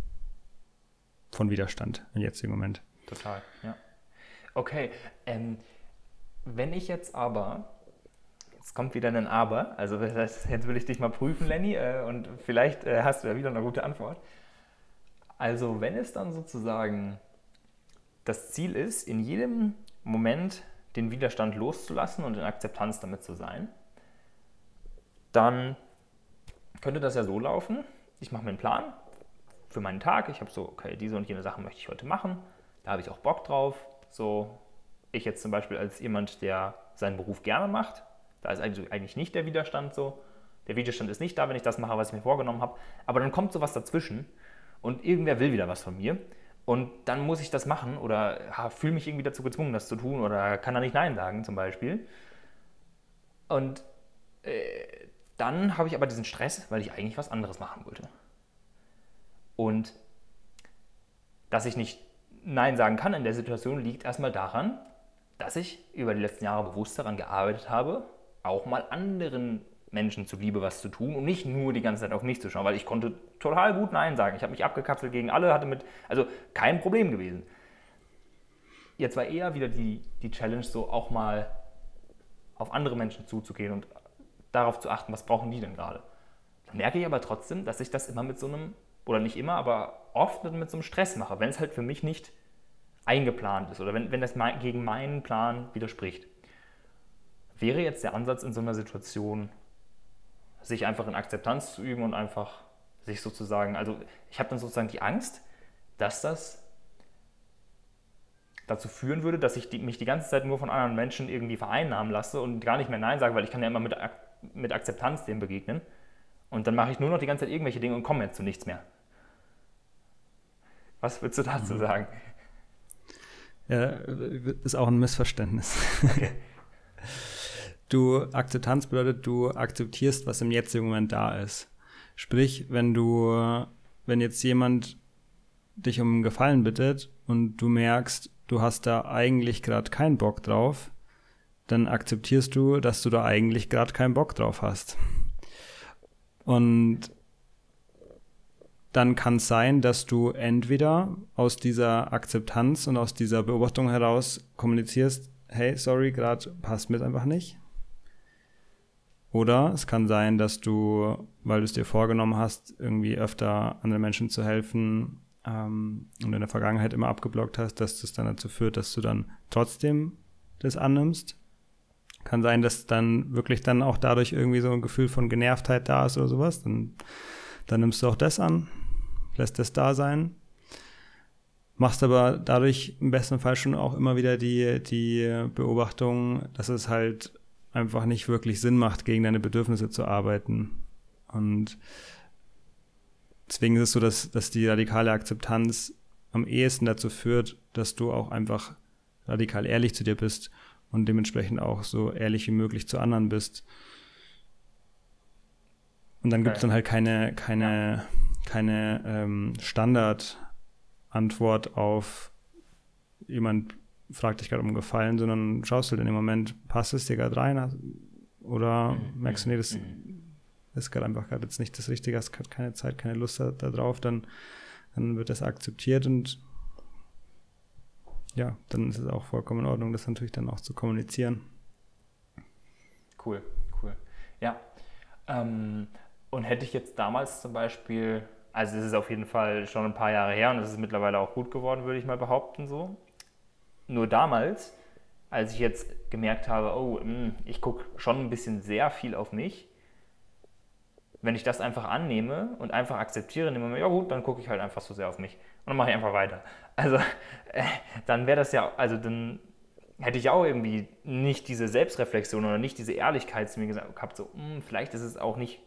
von Widerstand im jetzigen Moment. Total, ja. Okay, ähm, wenn ich jetzt aber Jetzt kommt wieder ein Aber. Also das jetzt will ich dich mal prüfen, Lenny, äh, und vielleicht äh, hast du ja wieder eine gute Antwort. Also wenn es dann sozusagen das Ziel ist, in jedem Moment den Widerstand loszulassen und in Akzeptanz damit zu sein, dann könnte das ja so laufen. Ich mache mir einen Plan für meinen Tag. Ich habe so, okay, diese und jene Sachen möchte ich heute machen. Da habe ich auch Bock drauf. So, ich jetzt zum Beispiel als jemand, der seinen Beruf gerne macht, da ist eigentlich nicht der Widerstand so. Der Widerstand ist nicht da, wenn ich das mache, was ich mir vorgenommen habe. Aber dann kommt sowas dazwischen und irgendwer will wieder was von mir. Und dann muss ich das machen oder fühle mich irgendwie dazu gezwungen, das zu tun oder kann da nicht Nein sagen zum Beispiel. Und äh, dann habe ich aber diesen Stress, weil ich eigentlich was anderes machen wollte. Und dass ich nicht Nein sagen kann in der Situation, liegt erstmal daran, dass ich über die letzten Jahre bewusst daran gearbeitet habe, auch mal anderen Menschen zuliebe was zu tun und nicht nur die ganze Zeit auf mich zu schauen, weil ich konnte total gut Nein sagen. Ich habe mich abgekapselt gegen alle, hatte mit, also kein Problem gewesen. Jetzt war eher wieder die, die Challenge, so auch mal auf andere Menschen zuzugehen und darauf zu achten, was brauchen die denn gerade. Dann merke ich aber trotzdem, dass ich das immer mit so einem, oder nicht immer, aber oft mit so einem Stress mache, wenn es halt für mich nicht eingeplant ist oder wenn, wenn das gegen meinen Plan widerspricht. Wäre jetzt der Ansatz in so einer Situation, sich einfach in Akzeptanz zu üben und einfach sich sozusagen, also ich habe dann sozusagen die Angst, dass das dazu führen würde, dass ich die, mich die ganze Zeit nur von anderen Menschen irgendwie vereinnahmen lasse und gar nicht mehr Nein sage, weil ich kann ja immer mit, mit Akzeptanz dem begegnen. Und dann mache ich nur noch die ganze Zeit irgendwelche Dinge und komme jetzt zu nichts mehr. Was würdest du dazu mhm. sagen? Ja, ist auch ein Missverständnis. Okay. Du, Akzeptanz bedeutet, du akzeptierst, was im jetzigen Moment da ist. Sprich, wenn du, wenn jetzt jemand dich um einen Gefallen bittet und du merkst, du hast da eigentlich gerade keinen Bock drauf, dann akzeptierst du, dass du da eigentlich gerade keinen Bock drauf hast. Und dann kann es sein, dass du entweder aus dieser Akzeptanz und aus dieser Beobachtung heraus kommunizierst, hey, sorry, gerade passt mir einfach nicht. Oder es kann sein, dass du, weil du es dir vorgenommen hast, irgendwie öfter anderen Menschen zu helfen ähm, und in der Vergangenheit immer abgeblockt hast, dass das dann dazu führt, dass du dann trotzdem das annimmst. Kann sein, dass dann wirklich dann auch dadurch irgendwie so ein Gefühl von Genervtheit da ist oder sowas. Dann, dann nimmst du auch das an, lässt das da sein. Machst aber dadurch im besten Fall schon auch immer wieder die, die Beobachtung, dass es halt einfach nicht wirklich Sinn macht, gegen deine Bedürfnisse zu arbeiten. Und deswegen ist es so, dass, dass die radikale Akzeptanz am ehesten dazu führt, dass du auch einfach radikal ehrlich zu dir bist und dementsprechend auch so ehrlich wie möglich zu anderen bist. Und dann gibt es dann halt keine, keine, keine ähm, Standardantwort auf jemand fragt dich gerade um Gefallen, sondern schaust halt in dem Moment, passt es dir gerade rein oder mhm. merkst du, nee, das mhm. ist gerade einfach gerade jetzt nicht das Richtige, hast gerade keine Zeit, keine Lust da, da drauf, dann, dann wird das akzeptiert und ja, dann ist es auch vollkommen in Ordnung, das natürlich dann auch zu kommunizieren. Cool, cool. Ja. Ähm, und hätte ich jetzt damals zum Beispiel, also es ist auf jeden Fall schon ein paar Jahre her und es ist mittlerweile auch gut geworden, würde ich mal behaupten, so. Nur damals, als ich jetzt gemerkt habe, oh, hm, ich gucke schon ein bisschen sehr viel auf mich, wenn ich das einfach annehme und einfach akzeptiere, in dem Moment, ja gut, dann gucke ich halt einfach so sehr auf mich dann mache ich einfach weiter. Also äh, dann wäre das ja, also dann hätte ich auch irgendwie nicht diese Selbstreflexion oder nicht diese Ehrlichkeit zu mir gehabt, so, mh, hm, vielleicht ist es auch nicht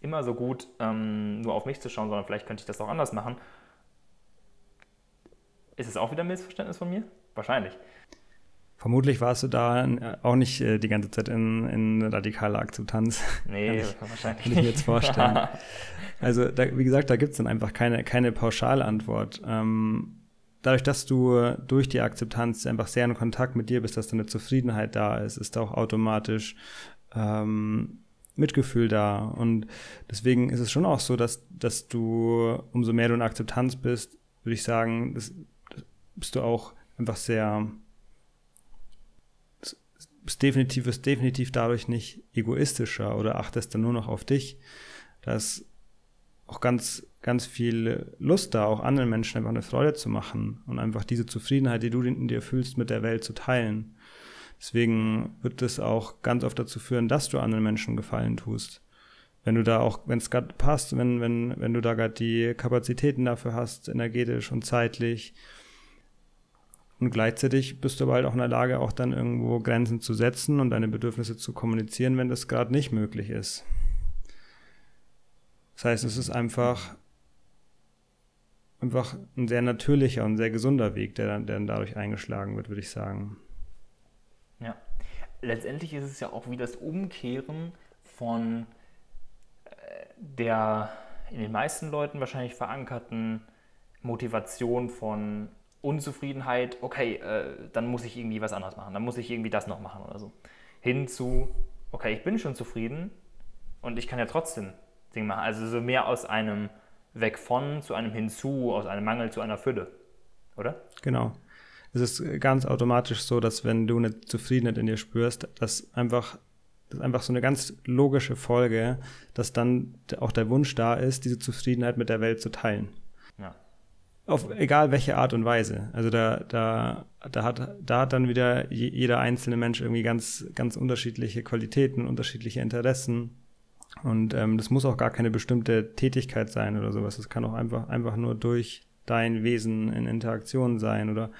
immer so gut, ähm, nur auf mich zu schauen, sondern vielleicht könnte ich das auch anders machen. Ist es auch wieder ein Missverständnis von mir? Wahrscheinlich. Vermutlich warst du da äh, auch nicht äh, die ganze Zeit in, in radikaler Akzeptanz. Nee, ich, wahrscheinlich. Kann ich mir jetzt vorstellen. also, da, wie gesagt, da gibt es dann einfach keine, keine Pauschalantwort. Ähm, dadurch, dass du durch die Akzeptanz einfach sehr in Kontakt mit dir bist, dass deine Zufriedenheit da ist, ist auch automatisch ähm, Mitgefühl da. Und deswegen ist es schon auch so, dass, dass du, umso mehr du in Akzeptanz bist, würde ich sagen, das, das bist du auch einfach sehr, bist definitiv, wirst definitiv dadurch nicht egoistischer oder achtest dann nur noch auf dich. Da ist auch ganz, ganz viel Lust da, auch anderen Menschen einfach eine Freude zu machen und einfach diese Zufriedenheit, die du in dir fühlst, mit der Welt zu teilen. Deswegen wird es auch ganz oft dazu führen, dass du anderen Menschen Gefallen tust. Wenn du da auch, wenn es gerade passt, wenn, wenn, wenn du da gerade die Kapazitäten dafür hast, energetisch und zeitlich, und gleichzeitig bist du aber halt auch in der Lage, auch dann irgendwo Grenzen zu setzen und deine Bedürfnisse zu kommunizieren, wenn das gerade nicht möglich ist. Das heißt, es ist einfach, einfach ein sehr natürlicher und sehr gesunder Weg, der dann, der dann dadurch eingeschlagen wird, würde ich sagen. Ja. Letztendlich ist es ja auch wie das Umkehren von äh, der in den meisten Leuten wahrscheinlich verankerten Motivation von Unzufriedenheit, okay, äh, dann muss ich irgendwie was anderes machen, dann muss ich irgendwie das noch machen oder so. Hin zu, okay, ich bin schon zufrieden und ich kann ja trotzdem Dinge machen. Also so mehr aus einem Weg von zu einem Hinzu, aus einem Mangel zu einer Fülle, oder? Genau. Es ist ganz automatisch so, dass wenn du eine Zufriedenheit in dir spürst, dass einfach das ist einfach so eine ganz logische Folge, dass dann auch der Wunsch da ist, diese Zufriedenheit mit der Welt zu teilen. Auf egal welche Art und Weise. Also da, da, da, hat, da hat dann wieder jeder einzelne Mensch irgendwie ganz, ganz unterschiedliche Qualitäten, unterschiedliche Interessen. Und ähm, das muss auch gar keine bestimmte Tätigkeit sein oder sowas. Das kann auch einfach, einfach nur durch dein Wesen in Interaktion sein oder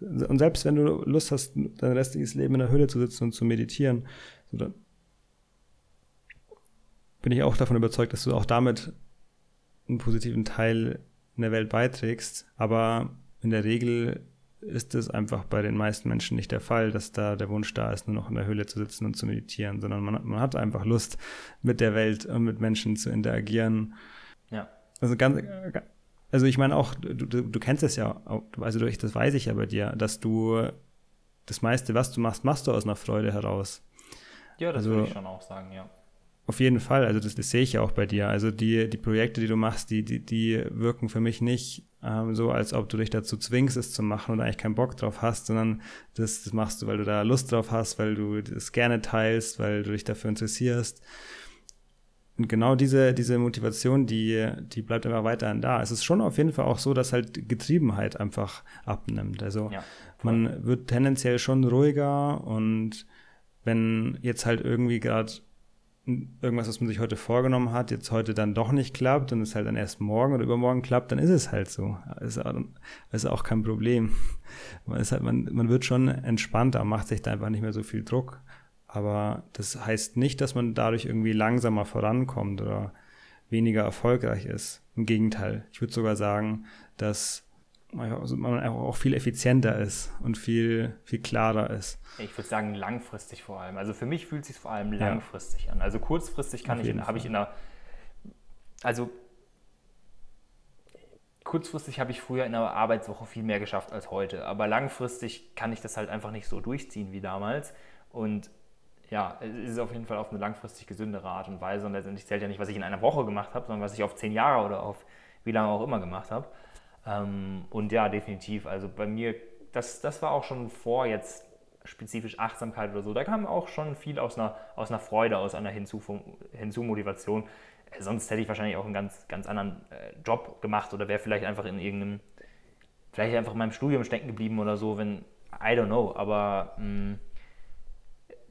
und selbst wenn du Lust hast, dein restliches Leben in der Höhle zu sitzen und zu meditieren, so dann bin ich auch davon überzeugt, dass du auch damit einen positiven Teil in der Welt beiträgst. Aber in der Regel ist es einfach bei den meisten Menschen nicht der Fall, dass da der Wunsch da ist, nur noch in der Höhle zu sitzen und zu meditieren, sondern man, man hat einfach Lust, mit der Welt und mit Menschen zu interagieren. Ja. Also ganz, also ich meine auch, du, du, du kennst es ja, also durch, das weiß ich ja bei dir, dass du das meiste, was du machst, machst du aus einer Freude heraus. Ja, das also, würde ich schon auch sagen, ja. Auf jeden Fall, also das, das, sehe ich ja auch bei dir. Also die, die Projekte, die du machst, die, die, die wirken für mich nicht ähm, so, als ob du dich dazu zwingst, es zu machen oder eigentlich keinen Bock drauf hast, sondern das, das machst du, weil du da Lust drauf hast, weil du das gerne teilst, weil du dich dafür interessierst. Und genau diese, diese Motivation, die, die bleibt immer weiterhin da. Es ist schon auf jeden Fall auch so, dass halt Getriebenheit einfach abnimmt. Also ja, man wird tendenziell schon ruhiger und wenn jetzt halt irgendwie gerade irgendwas, was man sich heute vorgenommen hat, jetzt heute dann doch nicht klappt und es halt dann erst morgen oder übermorgen klappt, dann ist es halt so. Das ist auch kein Problem. Man, ist halt, man, man wird schon entspannter, macht sich da einfach nicht mehr so viel Druck. Aber das heißt nicht, dass man dadurch irgendwie langsamer vorankommt oder weniger erfolgreich ist. Im Gegenteil. Ich würde sogar sagen, dass also man auch viel effizienter ist und viel, viel klarer ist. Ich würde sagen, langfristig vor allem. Also für mich fühlt es sich vor allem langfristig ja. an. Also kurzfristig kann Auf ich, habe ich in einer, also kurzfristig habe ich früher in einer Arbeitswoche viel mehr geschafft als heute. Aber langfristig kann ich das halt einfach nicht so durchziehen wie damals. Und ja, es ist auf jeden Fall auf eine langfristig gesündere Art und Weise. Und letztendlich zählt ja nicht, was ich in einer Woche gemacht habe, sondern was ich auf zehn Jahre oder auf wie lange auch immer gemacht habe. Ähm, und ja, definitiv. Also bei mir, das, das war auch schon vor jetzt spezifisch Achtsamkeit oder so. Da kam auch schon viel aus einer, aus einer Freude, aus einer Hinzu-Motivation. Äh, sonst hätte ich wahrscheinlich auch einen ganz, ganz anderen äh, Job gemacht oder wäre vielleicht einfach in irgendeinem, vielleicht einfach in meinem Studium stecken geblieben oder so, wenn, I don't know. Aber mh, mm,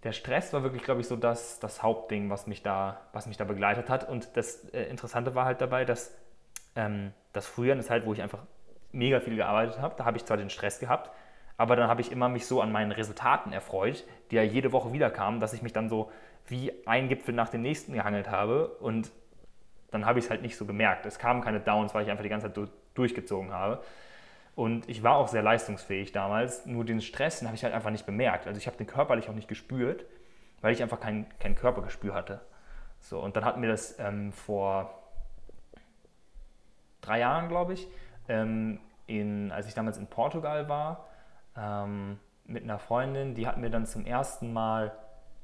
der Stress war wirklich, glaube ich, so das, das Hauptding, was mich, da, was mich da begleitet hat. Und das äh, Interessante war halt dabei, dass ähm, das Frühjahr ist halt, wo ich einfach mega viel gearbeitet habe. Da habe ich zwar den Stress gehabt, aber dann habe ich immer mich so an meinen Resultaten erfreut, die ja jede Woche wieder kamen, dass ich mich dann so wie ein Gipfel nach dem nächsten gehangelt habe und dann habe ich es halt nicht so gemerkt. Es kamen keine Downs, weil ich einfach die ganze Zeit durchgezogen habe. Und ich war auch sehr leistungsfähig damals, nur den Stress habe ich halt einfach nicht bemerkt. Also ich habe den körperlich auch nicht gespürt, weil ich einfach kein, kein Körpergespür hatte. So, und dann hatten wir das ähm, vor drei Jahren, glaube ich, ähm, in, als ich damals in Portugal war, ähm, mit einer Freundin, die hat mir dann zum ersten Mal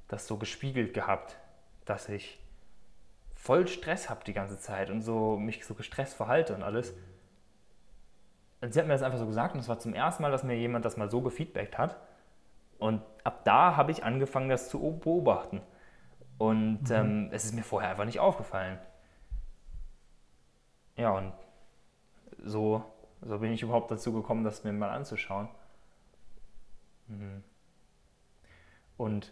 das so gespiegelt gehabt, dass ich voll Stress habe die ganze Zeit und so mich so gestresst verhalte und alles. Und sie hat mir das einfach so gesagt und es war zum ersten Mal, dass mir jemand das mal so gefeedbackt hat. Und ab da habe ich angefangen, das zu beobachten. Und mhm. ähm, es ist mir vorher einfach nicht aufgefallen. Ja, und so, so bin ich überhaupt dazu gekommen, das mir mal anzuschauen. Mhm. Und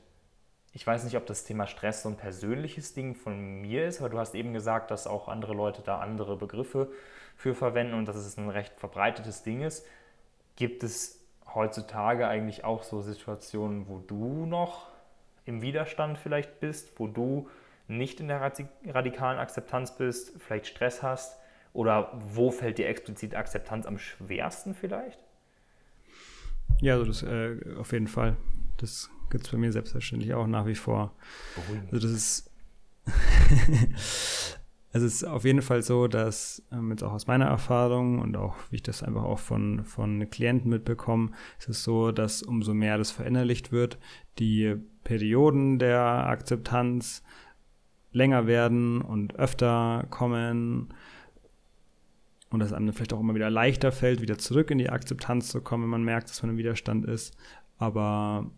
ich weiß nicht, ob das Thema Stress so ein persönliches Ding von mir ist, aber du hast eben gesagt, dass auch andere Leute da andere Begriffe für verwenden und dass es ein recht verbreitetes Ding ist. Gibt es heutzutage eigentlich auch so Situationen, wo du noch im Widerstand vielleicht bist, wo du nicht in der radikalen Akzeptanz bist, vielleicht Stress hast? Oder wo fällt dir explizit Akzeptanz am schwersten vielleicht? Ja, also das äh, auf jeden Fall. Das gibt es bei mir selbstverständlich auch nach wie vor. Beruhigend. Also das ist es ist auf jeden Fall so, dass ähm, jetzt auch aus meiner Erfahrung und auch wie ich das einfach auch von, von Klienten mitbekomme, ist es so, dass umso mehr das verinnerlicht wird, die Perioden der Akzeptanz länger werden und öfter kommen und dass einem vielleicht auch immer wieder leichter fällt, wieder zurück in die Akzeptanz zu kommen, wenn man merkt, dass man im Widerstand ist. Aber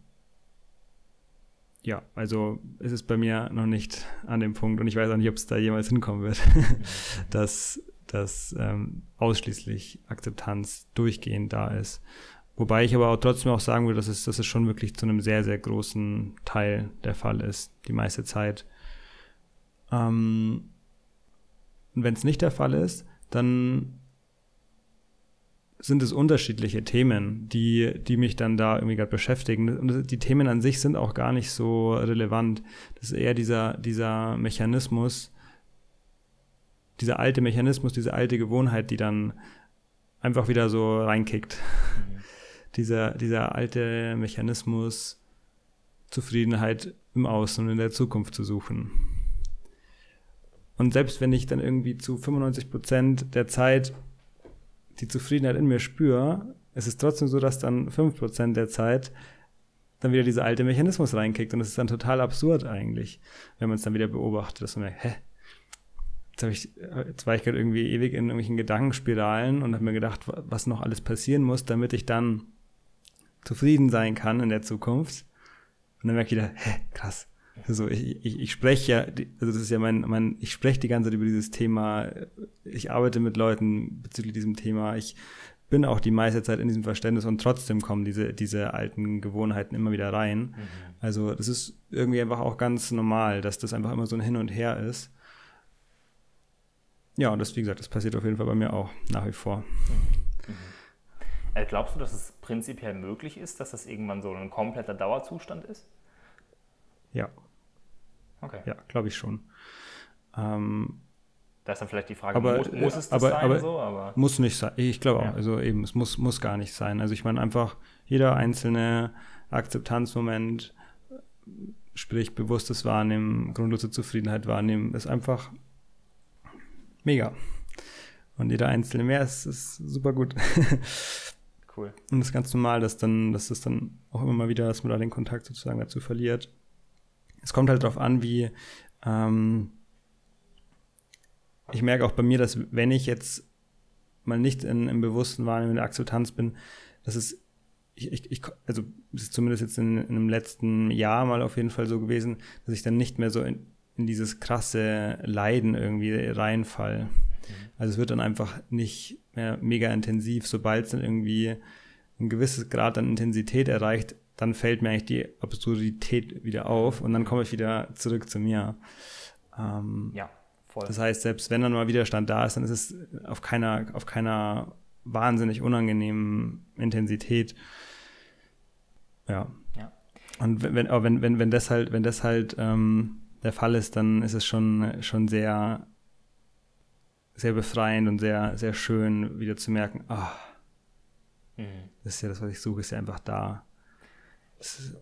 ja, also ist es bei mir noch nicht an dem Punkt und ich weiß auch nicht, ob es da jemals hinkommen wird, dass, dass ähm, ausschließlich Akzeptanz durchgehend da ist. Wobei ich aber auch trotzdem auch sagen würde, dass es, dass es schon wirklich zu einem sehr, sehr großen Teil der Fall ist, die meiste Zeit. Ähm, und wenn es nicht der Fall ist, dann sind es unterschiedliche Themen, die, die mich dann da irgendwie gerade beschäftigen. Und die Themen an sich sind auch gar nicht so relevant. Das ist eher dieser, dieser Mechanismus, dieser alte Mechanismus, diese alte Gewohnheit, die dann einfach wieder so reinkickt. Mhm. dieser, dieser alte Mechanismus, Zufriedenheit im Außen und in der Zukunft zu suchen. Und selbst wenn ich dann irgendwie zu 95 Prozent der Zeit die Zufriedenheit in mir spüre, es ist trotzdem so, dass dann 5% der Zeit dann wieder dieser alte Mechanismus reinkickt. Und es ist dann total absurd eigentlich, wenn man es dann wieder beobachtet, dass man merkt, hä, jetzt, hab ich, jetzt war ich gerade irgendwie ewig in irgendwelchen Gedankenspiralen und habe mir gedacht, was noch alles passieren muss, damit ich dann zufrieden sein kann in der Zukunft. Und dann merke ich wieder, hä, krass, also ich, ich, ich spreche ja, also das ist ja mein, mein, ich spreche die ganze Zeit über dieses Thema, ich arbeite mit Leuten bezüglich diesem Thema, ich bin auch die meiste Zeit in diesem Verständnis und trotzdem kommen diese, diese alten Gewohnheiten immer wieder rein. Mhm. Also das ist irgendwie einfach auch ganz normal, dass das einfach immer so ein Hin und Her ist. Ja, und das, wie gesagt, das passiert auf jeden Fall bei mir auch nach wie vor. Mhm. Äh, glaubst du, dass es prinzipiell möglich ist, dass das irgendwann so ein kompletter Dauerzustand ist? Ja. Okay. Ja, glaube ich schon. Ähm, da ist dann vielleicht die Frage, aber, muss, muss es das aber, sein? Aber so, aber muss nicht sein. Ich glaube ja. auch. Also eben, es muss, muss gar nicht sein. Also ich meine einfach, jeder einzelne Akzeptanzmoment, sprich bewusstes Wahrnehmen, grundlose Zufriedenheit wahrnehmen, ist einfach mega. Und jeder einzelne mehr ist, ist super gut. cool. Und es ist ganz normal, dass dann, dass es dann auch immer mal wieder, dass man da den Kontakt sozusagen dazu verliert es kommt halt darauf an, wie ähm, ich merke auch bei mir, dass wenn ich jetzt mal nicht in, im bewussten Wahrnehmen der Akzeptanz bin, dass es ich, ich, ich, also es ist zumindest jetzt in, in einem letzten Jahr mal auf jeden Fall so gewesen, dass ich dann nicht mehr so in, in dieses krasse Leiden irgendwie reinfall. Mhm. Also es wird dann einfach nicht mehr mega intensiv, sobald es dann irgendwie ein gewisses Grad an Intensität erreicht, dann fällt mir eigentlich die Absurdität wieder auf und dann komme ich wieder zurück zu mir. Ähm, ja, voll. Das heißt, selbst wenn dann mal Widerstand da ist, dann ist es auf keiner, auf keiner wahnsinnig unangenehmen Intensität. Ja. ja. Und wenn, wenn, wenn, wenn das halt, wenn das halt ähm, der Fall ist, dann ist es schon, schon sehr, sehr befreiend und sehr, sehr schön, wieder zu merken, ah, mhm. das ist ja das, was ich suche, ist ja einfach da.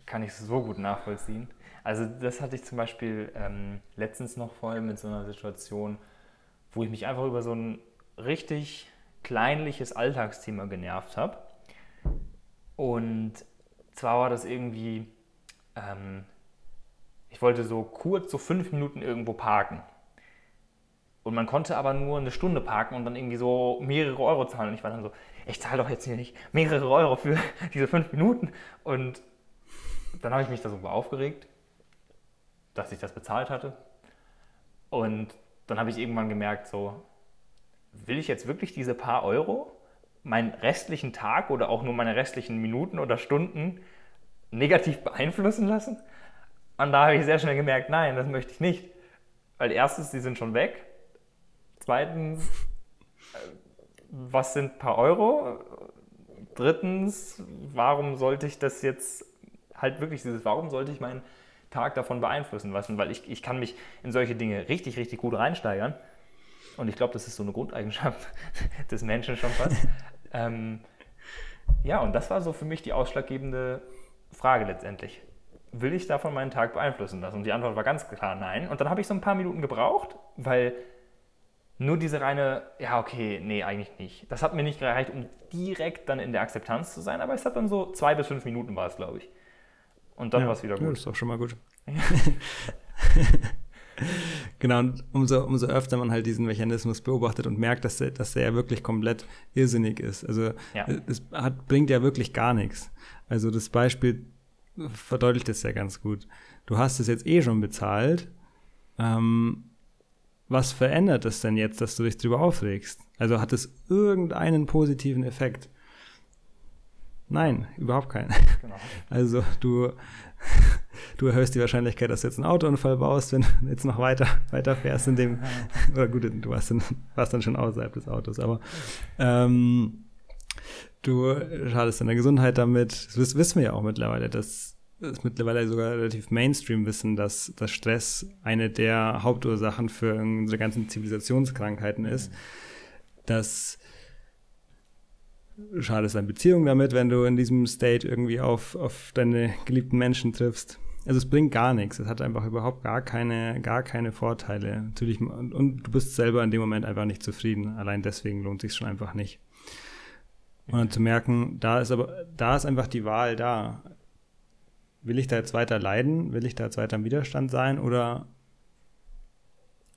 Kann ich so gut nachvollziehen. Also das hatte ich zum Beispiel ähm, letztens noch voll mit so einer Situation, wo ich mich einfach über so ein richtig kleinliches Alltagsthema genervt habe. Und zwar war das irgendwie, ähm, ich wollte so kurz, so fünf Minuten irgendwo parken. Und man konnte aber nur eine Stunde parken und dann irgendwie so mehrere Euro zahlen. Und ich war dann so, ich zahle doch jetzt hier nicht mehrere Euro für diese fünf Minuten. Und dann habe ich mich darüber aufgeregt, dass ich das bezahlt hatte. Und dann habe ich irgendwann gemerkt, so, will ich jetzt wirklich diese paar Euro meinen restlichen Tag oder auch nur meine restlichen Minuten oder Stunden negativ beeinflussen lassen? Und da habe ich sehr schnell gemerkt, nein, das möchte ich nicht. Weil erstens, die sind schon weg. Zweitens, äh, was sind ein paar Euro? Drittens, warum sollte ich das jetzt halt wirklich dieses, warum sollte ich meinen Tag davon beeinflussen lassen? Weil ich, ich kann mich in solche Dinge richtig, richtig gut reinsteigern. Und ich glaube, das ist so eine Grundeigenschaft des Menschen schon fast. ähm, ja, und das war so für mich die ausschlaggebende Frage letztendlich will ich davon meinen Tag beeinflussen lassen? Und die Antwort war ganz klar nein. Und dann habe ich so ein paar Minuten gebraucht, weil nur diese reine, ja, okay, nee, eigentlich nicht. Das hat mir nicht gereicht, um direkt dann in der Akzeptanz zu sein, aber es hat dann so zwei bis fünf Minuten war es, glaube ich. Und dann ja, war es wieder gut. Ja, das ist auch schon mal gut. genau, und umso, umso öfter man halt diesen Mechanismus beobachtet und merkt, dass der, dass der ja wirklich komplett irrsinnig ist. Also ja. es hat, bringt ja wirklich gar nichts. Also das Beispiel verdeutlicht es ja ganz gut. Du hast es jetzt eh schon bezahlt. Ähm, was verändert es denn jetzt, dass du dich drüber aufregst? Also hat es irgendeinen positiven Effekt? Nein, überhaupt keinen. Genau. Also du, du erhöhst die Wahrscheinlichkeit, dass du jetzt einen Autounfall baust, wenn du jetzt noch weiter, weiter fährst in dem, oder gut, du warst dann, warst dann schon außerhalb des Autos, aber ähm, du schadest deiner Gesundheit damit. Das wissen wir ja auch mittlerweile, dass das mittlerweile sogar relativ Mainstream wissen, dass, dass Stress eine der Hauptursachen für unsere ganzen Zivilisationskrankheiten ist. Dass schadest deine Beziehung damit, wenn du in diesem State irgendwie auf, auf deine geliebten Menschen triffst. Also es bringt gar nichts. Es hat einfach überhaupt gar keine, gar keine Vorteile. Natürlich, und, und du bist selber in dem Moment einfach nicht zufrieden. Allein deswegen lohnt sich schon einfach nicht. Und dann zu merken, da ist aber, da ist einfach die Wahl da. Will ich da jetzt weiter leiden? Will ich da jetzt weiter im Widerstand sein? Oder,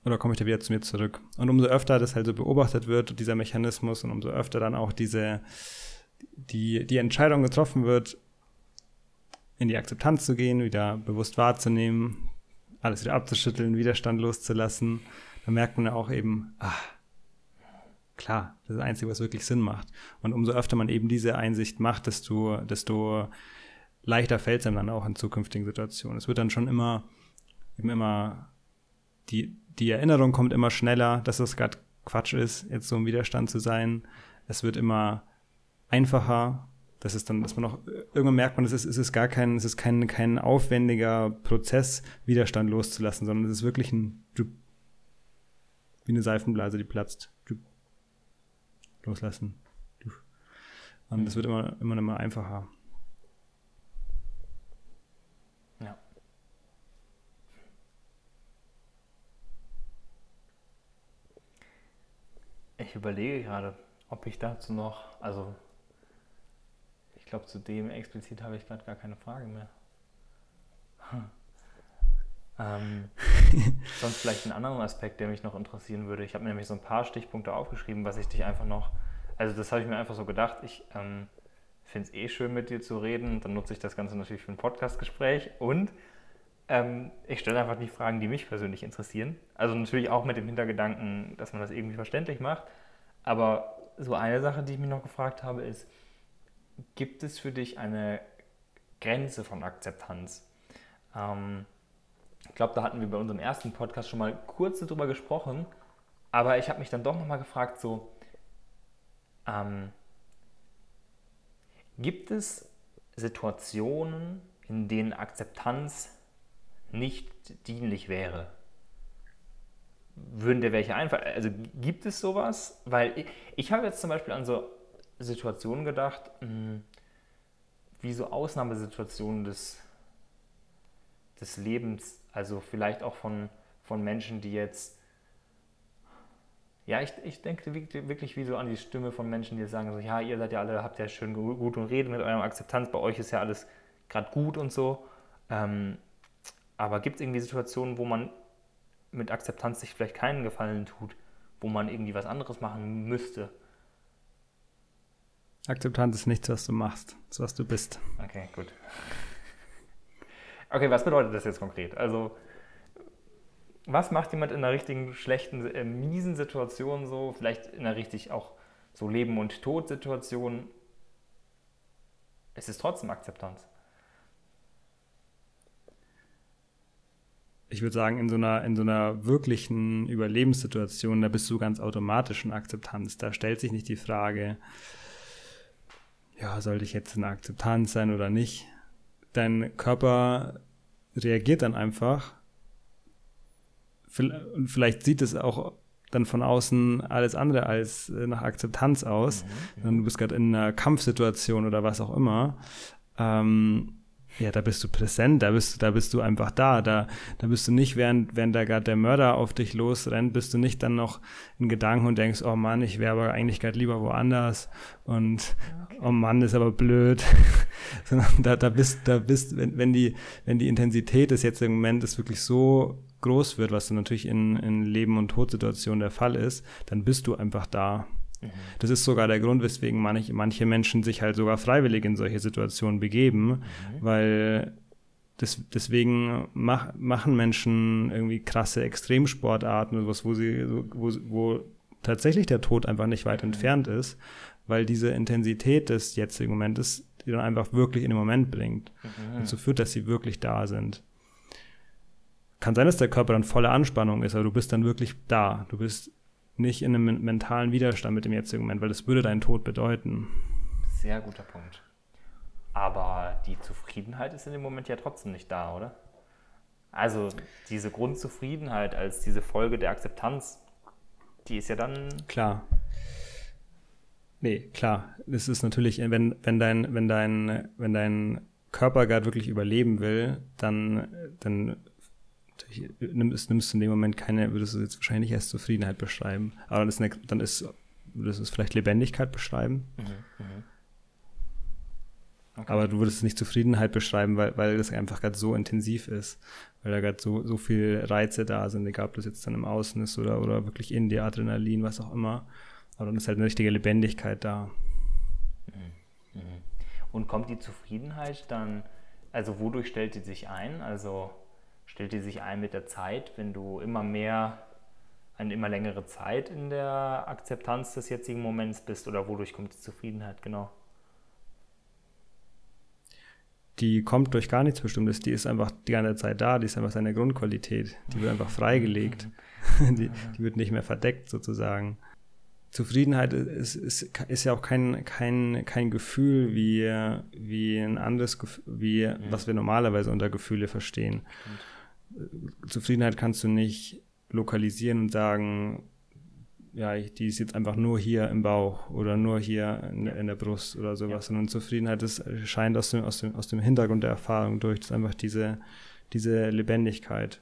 oder komme ich da wieder zu mir zurück? Und umso öfter das halt so beobachtet wird, dieser Mechanismus, und umso öfter dann auch diese, die, die Entscheidung getroffen wird, in die Akzeptanz zu gehen, wieder bewusst wahrzunehmen, alles wieder abzuschütteln, Widerstand loszulassen, dann merkt man ja auch eben, ach, Klar, das ist das Einzige, was wirklich Sinn macht. Und umso öfter man eben diese Einsicht macht, desto, desto leichter fällt es einem dann auch in zukünftigen Situationen. Es wird dann schon immer, eben immer, die, die Erinnerung kommt immer schneller, dass es gerade Quatsch ist, jetzt so im Widerstand zu sein. Es wird immer einfacher. Das ist dann, dass man auch, irgendwann merkt man, es ist, es ist gar kein, es ist kein, kein aufwendiger Prozess, Widerstand loszulassen, sondern es ist wirklich ein, wie eine Seifenblase, die platzt loslassen. Und es wird immer, immer, immer einfacher. Ich überlege gerade, ob ich dazu noch, also ich glaube, zu dem explizit habe ich gerade gar keine Frage mehr. Hm. Ähm, sonst vielleicht einen anderen Aspekt, der mich noch interessieren würde. Ich habe mir nämlich so ein paar Stichpunkte aufgeschrieben, was ich dich einfach noch, also das habe ich mir einfach so gedacht. Ich ähm, finde es eh schön, mit dir zu reden. Dann nutze ich das Ganze natürlich für ein Podcastgespräch und ähm, ich stelle einfach die Fragen, die mich persönlich interessieren. Also natürlich auch mit dem Hintergedanken, dass man das irgendwie verständlich macht. Aber so eine Sache, die ich mich noch gefragt habe, ist, gibt es für dich eine Grenze von Akzeptanz? Ähm, ich glaube, da hatten wir bei unserem ersten Podcast schon mal kurz darüber gesprochen, aber ich habe mich dann doch nochmal gefragt, so, ähm, gibt es Situationen, in denen Akzeptanz nicht dienlich wäre? Würden dir welche einfallen? Also gibt es sowas? Weil ich, ich habe jetzt zum Beispiel an so Situationen gedacht, mh, hm, wie so Ausnahmesituationen des, des Lebens also vielleicht auch von, von Menschen, die jetzt, ja, ich, ich denke wirklich wie so an die Stimme von Menschen, die sagen so, ja, ihr seid ja alle, habt ja schön gut und redet mit eurem Akzeptanz, bei euch ist ja alles gerade gut und so. Ähm, aber gibt es irgendwie Situationen, wo man mit Akzeptanz sich vielleicht keinen Gefallen tut, wo man irgendwie was anderes machen müsste? Akzeptanz ist nichts, was du machst, es ist, was du bist. Okay, gut. Okay, was bedeutet das jetzt konkret? Also, was macht jemand in einer richtigen, schlechten, äh, miesen Situation so, vielleicht in einer richtig auch so Leben- und Tod-Situation? Es ist trotzdem Akzeptanz. Ich würde sagen, in so einer, in so einer wirklichen Überlebenssituation, da bist du ganz automatisch in Akzeptanz. Da stellt sich nicht die Frage, ja, sollte ich jetzt in Akzeptanz sein oder nicht? Dein Körper reagiert dann einfach. Und vielleicht sieht es auch dann von außen alles andere als äh, nach Akzeptanz aus. Mhm, du bist gerade in einer Kampfsituation oder was auch immer. Ähm, ja, da bist du präsent, da bist, da bist du einfach da. Da, da bist du nicht, während, während da gerade der Mörder auf dich losrennt, bist du nicht dann noch in Gedanken und denkst, oh Mann, ich wäre aber eigentlich gerade lieber woanders und okay. oh Mann, ist aber blöd. Sondern da, da bist, da bist, wenn, wenn die, wenn die Intensität des jetzigen Momentes wirklich so groß wird, was natürlich in, in Leben- und Todsituationen der Fall ist, dann bist du einfach da. Mhm. Das ist sogar der Grund, weswegen manche, manche Menschen sich halt sogar freiwillig in solche Situationen begeben, mhm. weil das, deswegen mach, machen Menschen irgendwie krasse Extremsportarten, was, wo, sie, wo, wo tatsächlich der Tod einfach nicht weit mhm. entfernt ist, weil diese Intensität des jetzigen Momentes die dann einfach wirklich in den Moment bringt mhm. und so führt, dass sie wirklich da sind. Kann sein, dass der Körper dann voller Anspannung ist, aber du bist dann wirklich da. Du bist nicht in einem mentalen Widerstand mit dem jetzigen Moment, weil das würde deinen Tod bedeuten. Sehr guter Punkt. Aber die Zufriedenheit ist in dem Moment ja trotzdem nicht da, oder? Also diese Grundzufriedenheit als diese Folge der Akzeptanz, die ist ja dann. Klar. Nee, klar. Das ist natürlich, wenn, wenn dein, wenn dein, wenn dein Körper gerade wirklich überleben will, dann, dann nimmst, nimmst du in dem Moment keine, würdest du jetzt wahrscheinlich erst Zufriedenheit beschreiben. Aber dann ist, eine, dann ist würdest du es vielleicht Lebendigkeit beschreiben. Mhm, mh. okay. Aber du würdest es nicht Zufriedenheit beschreiben, weil, weil das einfach gerade so intensiv ist. Weil da gerade so, so viele Reize da sind, egal ob das jetzt dann im Außen ist oder, oder wirklich in dir, Adrenalin, was auch immer. Aber dann ist halt eine richtige Lebendigkeit da. Mhm, mh. Und kommt die Zufriedenheit dann, also wodurch stellt die sich ein? Also stellt die sich ein mit der Zeit, wenn du immer mehr, eine immer längere Zeit in der Akzeptanz des jetzigen Moments bist oder wodurch kommt die Zufriedenheit genau? Die kommt durch gar nichts Bestimmtes, die ist einfach die ganze Zeit da, die ist einfach seine Grundqualität, die wird einfach freigelegt, die, die wird nicht mehr verdeckt sozusagen. Zufriedenheit ist, ist, ist ja auch kein, kein, kein Gefühl wie, wie ein anderes Gefühl, wie ja. was wir normalerweise unter Gefühle verstehen. Stimmt. Zufriedenheit kannst du nicht lokalisieren und sagen, ja, die ist jetzt einfach nur hier im Bauch oder nur hier in, in der Brust oder sowas, ja. sondern Zufriedenheit ist, scheint aus dem, aus, dem, aus dem Hintergrund der Erfahrung durch, das ist einfach diese, diese Lebendigkeit.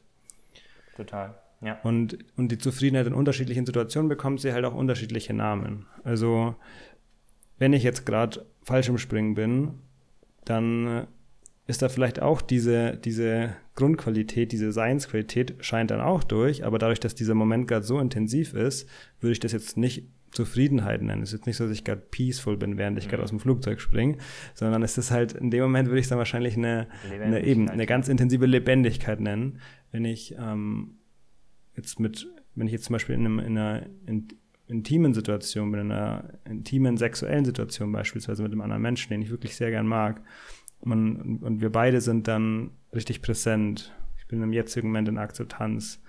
Total, ja. Und, und die Zufriedenheit in unterschiedlichen Situationen bekommt sie halt auch unterschiedliche Namen. Also, wenn ich jetzt gerade falsch im Springen bin, dann ist da vielleicht auch diese, diese Grundqualität, diese Seinsqualität scheint dann auch durch, aber dadurch, dass dieser Moment gerade so intensiv ist, würde ich das jetzt nicht Zufriedenheit nennen. Es ist jetzt nicht so, dass ich gerade peaceful bin, während ich gerade mhm. aus dem Flugzeug springe, sondern es ist halt, in dem Moment würde ich dann wahrscheinlich eine, eine eben, eine ganz intensive Lebendigkeit nennen, wenn ich ähm, jetzt mit, wenn ich jetzt zum Beispiel in, einem, in einer in, intimen Situation bin, in einer intimen sexuellen Situation beispielsweise mit einem anderen Menschen, den ich wirklich sehr gern mag, man, und wir beide sind dann richtig präsent. Ich bin im jetzigen Moment in Akzeptanz.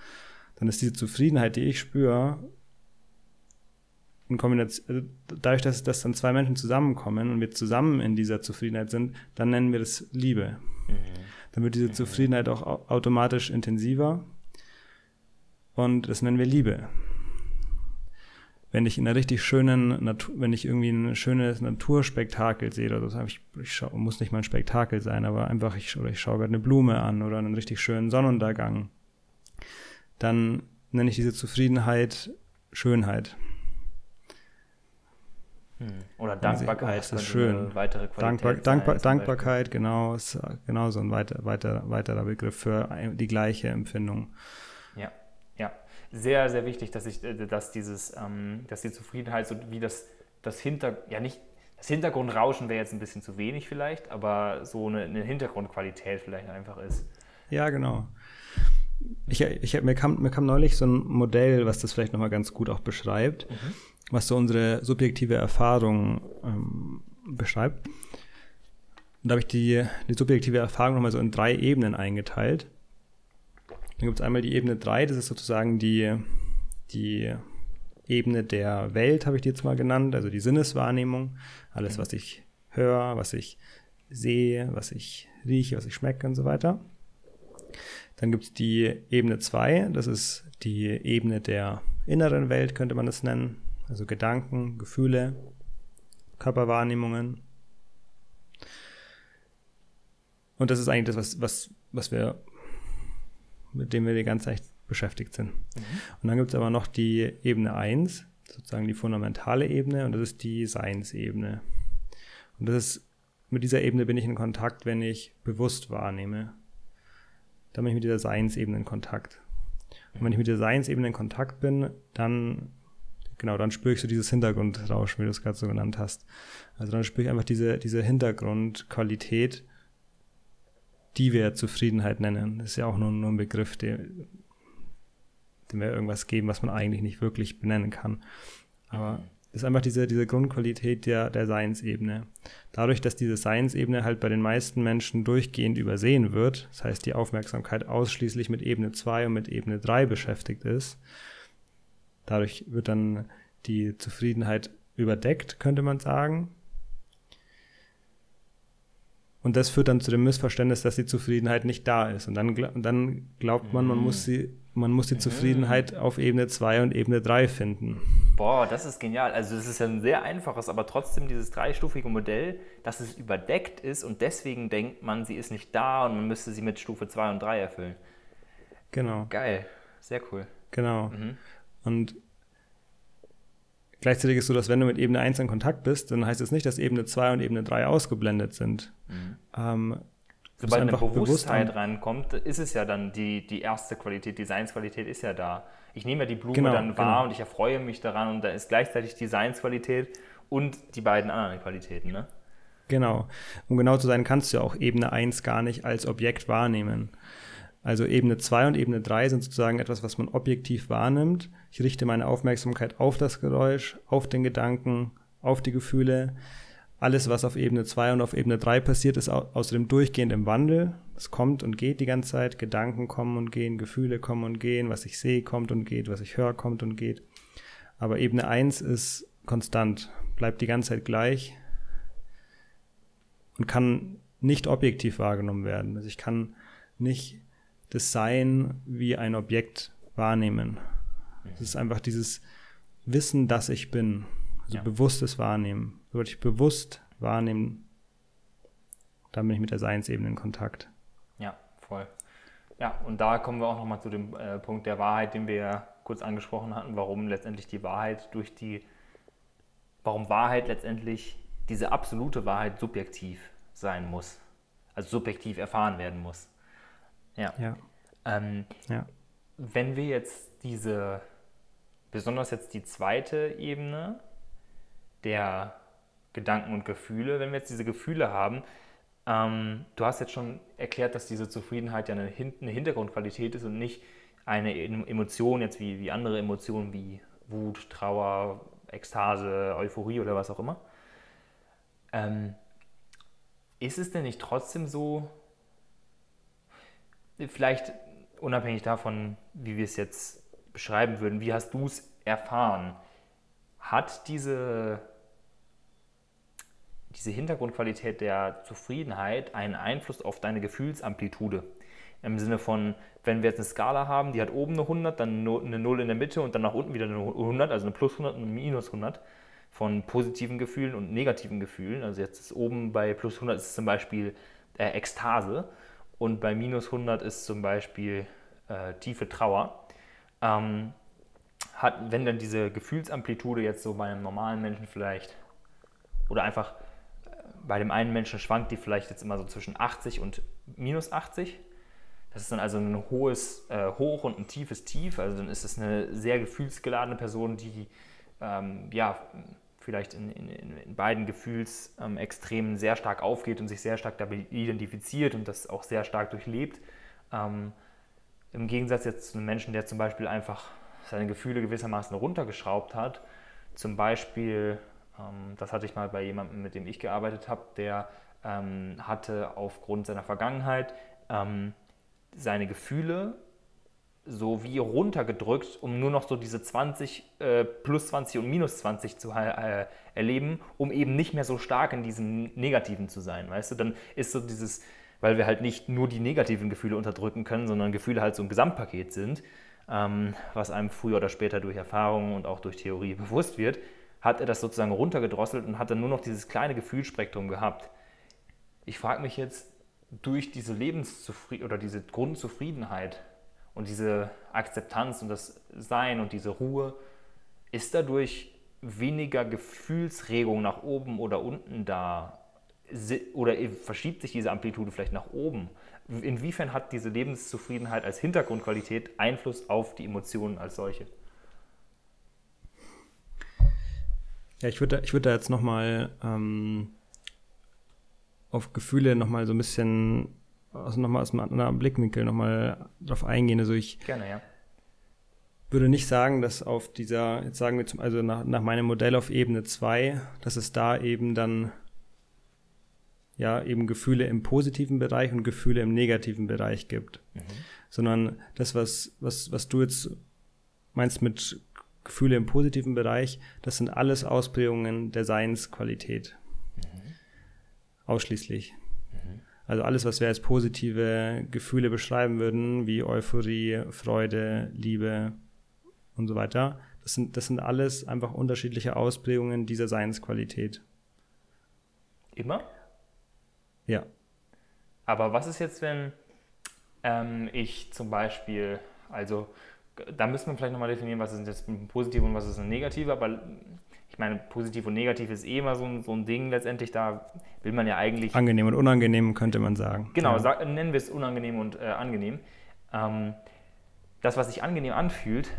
Dann ist diese Zufriedenheit, die ich spüre, in Kombination, also dadurch, dass, dass dann zwei Menschen zusammenkommen und wir zusammen in dieser Zufriedenheit sind, dann nennen wir das Liebe. Mhm. Dann wird diese mhm. Zufriedenheit auch automatisch intensiver und das nennen wir Liebe wenn ich in einer richtig schönen Natur, wenn ich irgendwie ein schönes Naturspektakel sehe oder so, ich, ich schau, muss nicht mal ein Spektakel sein, aber einfach ich, oder ich schaue gerade eine Blume an oder einen richtig schönen Sonnenuntergang, dann nenne ich diese Zufriedenheit Schönheit. Hm. Oder Dankbarkeit. Oh, das ist schön. Weitere Dankbar, Dankbar, Dankbarkeit, genau, ist genau so ein weiter, weiter, weiterer Begriff für die gleiche Empfindung. Sehr, sehr wichtig, dass ich, äh, dass dieses, ähm, dass die Zufriedenheit so wie das, das Hinter, ja nicht, das Hintergrundrauschen wäre jetzt ein bisschen zu wenig vielleicht, aber so eine, eine Hintergrundqualität vielleicht einfach ist. Ja, genau. Ich, ich, mir, kam, mir kam neulich so ein Modell, was das vielleicht nochmal ganz gut auch beschreibt, mhm. was so unsere subjektive Erfahrung ähm, beschreibt. Und da habe ich die, die subjektive Erfahrung nochmal so in drei Ebenen eingeteilt. Dann gibt es einmal die Ebene 3, das ist sozusagen die, die Ebene der Welt, habe ich die jetzt mal genannt, also die Sinneswahrnehmung. Alles, was ich höre, was ich sehe, was ich rieche, was ich schmecke und so weiter. Dann gibt es die Ebene 2, das ist die Ebene der inneren Welt, könnte man es nennen. Also Gedanken, Gefühle, Körperwahrnehmungen. Und das ist eigentlich das, was, was, was wir, mit dem wir die ganze Zeit beschäftigt sind. Mhm. Und dann gibt es aber noch die Ebene 1, sozusagen die fundamentale Ebene, und das ist die Seinsebene. Und das ist, mit dieser Ebene bin ich in Kontakt, wenn ich bewusst wahrnehme. Dann bin ich mit dieser Seinsebene in Kontakt. Und wenn ich mit der Seinsebene in Kontakt bin, dann, genau, dann spüre ich so dieses Hintergrundrauschen, wie du es gerade so genannt hast. Also dann spüre ich einfach diese, diese Hintergrundqualität, die wir Zufriedenheit nennen. Das ist ja auch nur, nur ein Begriff, den, dem wir irgendwas geben, was man eigentlich nicht wirklich benennen kann. Aber es ist einfach diese, diese Grundqualität der, der Seinsebene. Dadurch, dass diese Seinsebene halt bei den meisten Menschen durchgehend übersehen wird, das heißt, die Aufmerksamkeit ausschließlich mit Ebene 2 und mit Ebene 3 beschäftigt ist, dadurch wird dann die Zufriedenheit überdeckt, könnte man sagen. Und das führt dann zu dem Missverständnis, dass die Zufriedenheit nicht da ist. Und dann, und dann glaubt man, man muss sie man muss die mhm. Zufriedenheit auf Ebene 2 und Ebene 3 finden. Boah, das ist genial. Also es ist ja ein sehr einfaches, aber trotzdem dieses dreistufige Modell, dass es überdeckt ist und deswegen denkt man, sie ist nicht da und man müsste sie mit Stufe 2 und 3 erfüllen. Genau. Geil, sehr cool. Genau. Mhm. Und gleichzeitig ist es so, dass wenn du mit Ebene 1 in Kontakt bist, dann heißt es nicht, dass Ebene 2 und Ebene 3 ausgeblendet sind. Mhm. Ähm, Sobald eine Bewusstheit reinkommt, ist es ja dann die, die erste Qualität, die Seinsqualität ist ja da. Ich nehme ja die Blume genau, dann wahr genau. und ich erfreue mich daran und da ist gleichzeitig die Seinsqualität und die beiden anderen Qualitäten, ne? Genau. Um genau zu sein, kannst du ja auch Ebene 1 gar nicht als Objekt wahrnehmen. Also Ebene 2 und Ebene 3 sind sozusagen etwas, was man objektiv wahrnimmt. Ich richte meine Aufmerksamkeit auf das Geräusch, auf den Gedanken, auf die Gefühle alles, was auf Ebene 2 und auf Ebene 3 passiert, ist außerdem durchgehend im Wandel. Es kommt und geht die ganze Zeit. Gedanken kommen und gehen, Gefühle kommen und gehen. Was ich sehe, kommt und geht. Was ich höre, kommt und geht. Aber Ebene 1 ist konstant, bleibt die ganze Zeit gleich und kann nicht objektiv wahrgenommen werden. Also ich kann nicht das Sein wie ein Objekt wahrnehmen. Es ist einfach dieses Wissen, dass ich bin. Also ja. bewusstes Wahrnehmen wirklich bewusst wahrnehmen, dann bin ich mit der Seinsebene in Kontakt. Ja, voll. Ja, und da kommen wir auch nochmal zu dem äh, Punkt der Wahrheit, den wir ja kurz angesprochen hatten, warum letztendlich die Wahrheit durch die, warum Wahrheit letztendlich diese absolute Wahrheit subjektiv sein muss, also subjektiv erfahren werden muss. Ja. ja. Ähm, ja. Wenn wir jetzt diese, besonders jetzt die zweite Ebene der Gedanken und Gefühle. Wenn wir jetzt diese Gefühle haben, ähm, du hast jetzt schon erklärt, dass diese Zufriedenheit ja eine, eine, Hintergrundqualität ist und nicht eine Emotion jetzt wie, wie andere Emotionen wie Wut, Trauer, Ekstase, Euphorie oder was auch immer. Ähm, ist es denn nicht trotzdem so, vielleicht unabhängig davon, wie wir es jetzt beschreiben würden, wie hast du es erfahren? Hat diese diese Hintergrundqualität der Zufriedenheit einen Einfluss auf deine Gefühlsamplitude. Im Sinne von, wenn wir jetzt eine Skala haben, die hat oben eine 100, dann eine 0 in der Mitte und dann nach unten wieder eine 100, also eine plus 100 und eine minus 100 von positiven Gefühlen und negativen Gefühlen. Also jetzt ist oben bei plus 100 ist zum Beispiel äh, Ekstase und bei minus 100 ist zum Beispiel äh, tiefe Trauer. Ähm, hat, wenn dann diese Gefühlsamplitude jetzt so bei einem normalen Menschen vielleicht oder einfach bei dem einen Menschen schwankt die vielleicht jetzt immer so zwischen 80 und minus 80. Das ist dann also ein hohes äh, Hoch und ein tiefes Tief. Also dann ist es eine sehr gefühlsgeladene Person, die ähm, ja, vielleicht in, in, in beiden Gefühlsextremen sehr stark aufgeht und sich sehr stark damit identifiziert und das auch sehr stark durchlebt. Ähm, Im Gegensatz jetzt zu einem Menschen, der zum Beispiel einfach seine Gefühle gewissermaßen runtergeschraubt hat. Zum Beispiel, ähm, das hatte ich mal bei jemandem, mit dem ich gearbeitet habe, der ähm, hatte aufgrund seiner Vergangenheit ähm, seine Gefühle so wie runtergedrückt, um nur noch so diese 20, äh, plus 20 und minus 20 zu äh, erleben, um eben nicht mehr so stark in diesem Negativen zu sein, weißt du? Dann ist so dieses, weil wir halt nicht nur die negativen Gefühle unterdrücken können, sondern Gefühle halt so ein Gesamtpaket sind, ähm, was einem früher oder später durch Erfahrungen und auch durch Theorie bewusst wird, hat er das sozusagen runtergedrosselt und hat dann nur noch dieses kleine Gefühlsspektrum gehabt. Ich frage mich jetzt, durch diese Lebenszufriedenheit oder diese Grundzufriedenheit und diese Akzeptanz und das Sein und diese Ruhe, ist dadurch weniger Gefühlsregung nach oben oder unten da? Oder verschiebt sich diese Amplitude vielleicht nach oben? Inwiefern hat diese Lebenszufriedenheit als Hintergrundqualität Einfluss auf die Emotionen als solche? Ja, ich würde ich würd da jetzt nochmal ähm, auf Gefühle nochmal so ein bisschen also nochmal aus einem anderen Blickwinkel nochmal drauf eingehen. Also ich Gerne, ja. würde nicht sagen, dass auf dieser, jetzt sagen wir zum, also nach, nach meinem Modell auf Ebene 2, dass es da eben dann ja eben Gefühle im positiven Bereich und Gefühle im negativen Bereich gibt. Mhm. Sondern das, was, was, was du jetzt meinst mit Gefühle im positiven Bereich, das sind alles Ausprägungen der Seinsqualität. Mhm. Ausschließlich. Also alles, was wir als positive Gefühle beschreiben würden, wie Euphorie, Freude, Liebe und so weiter, das sind, das sind alles einfach unterschiedliche Ausprägungen dieser Seinsqualität. Immer? Ja. Aber was ist jetzt, wenn ähm, ich zum Beispiel, also da müssen wir vielleicht nochmal definieren, was ist jetzt ein positiv und was ist ein negativ, aber ich meine, positiv und negativ ist eh immer so ein, so ein Ding letztendlich, da will man ja eigentlich. Angenehm und unangenehm könnte man sagen. Genau, ja. sag, nennen wir es unangenehm und äh, angenehm. Ähm, das, was sich angenehm anfühlt,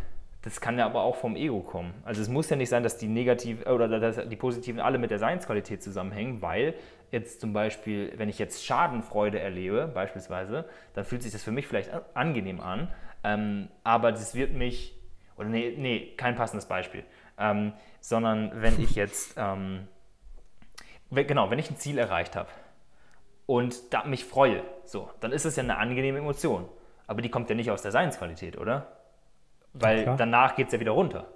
das kann ja aber auch vom Ego kommen. Also es muss ja nicht sein, dass die negativen oder dass die positiven alle mit der Seinsqualität zusammenhängen, weil jetzt zum Beispiel, wenn ich jetzt Schadenfreude erlebe, beispielsweise, dann fühlt sich das für mich vielleicht angenehm an, ähm, aber das wird mich, oder nee, nee, kein passendes Beispiel ähm, sondern wenn ich jetzt, ähm, genau, wenn ich ein Ziel erreicht habe und da mich freue, so, dann ist es ja eine angenehme Emotion. Aber die kommt ja nicht aus der Seinsqualität, oder? Weil ja, danach geht es ja wieder runter.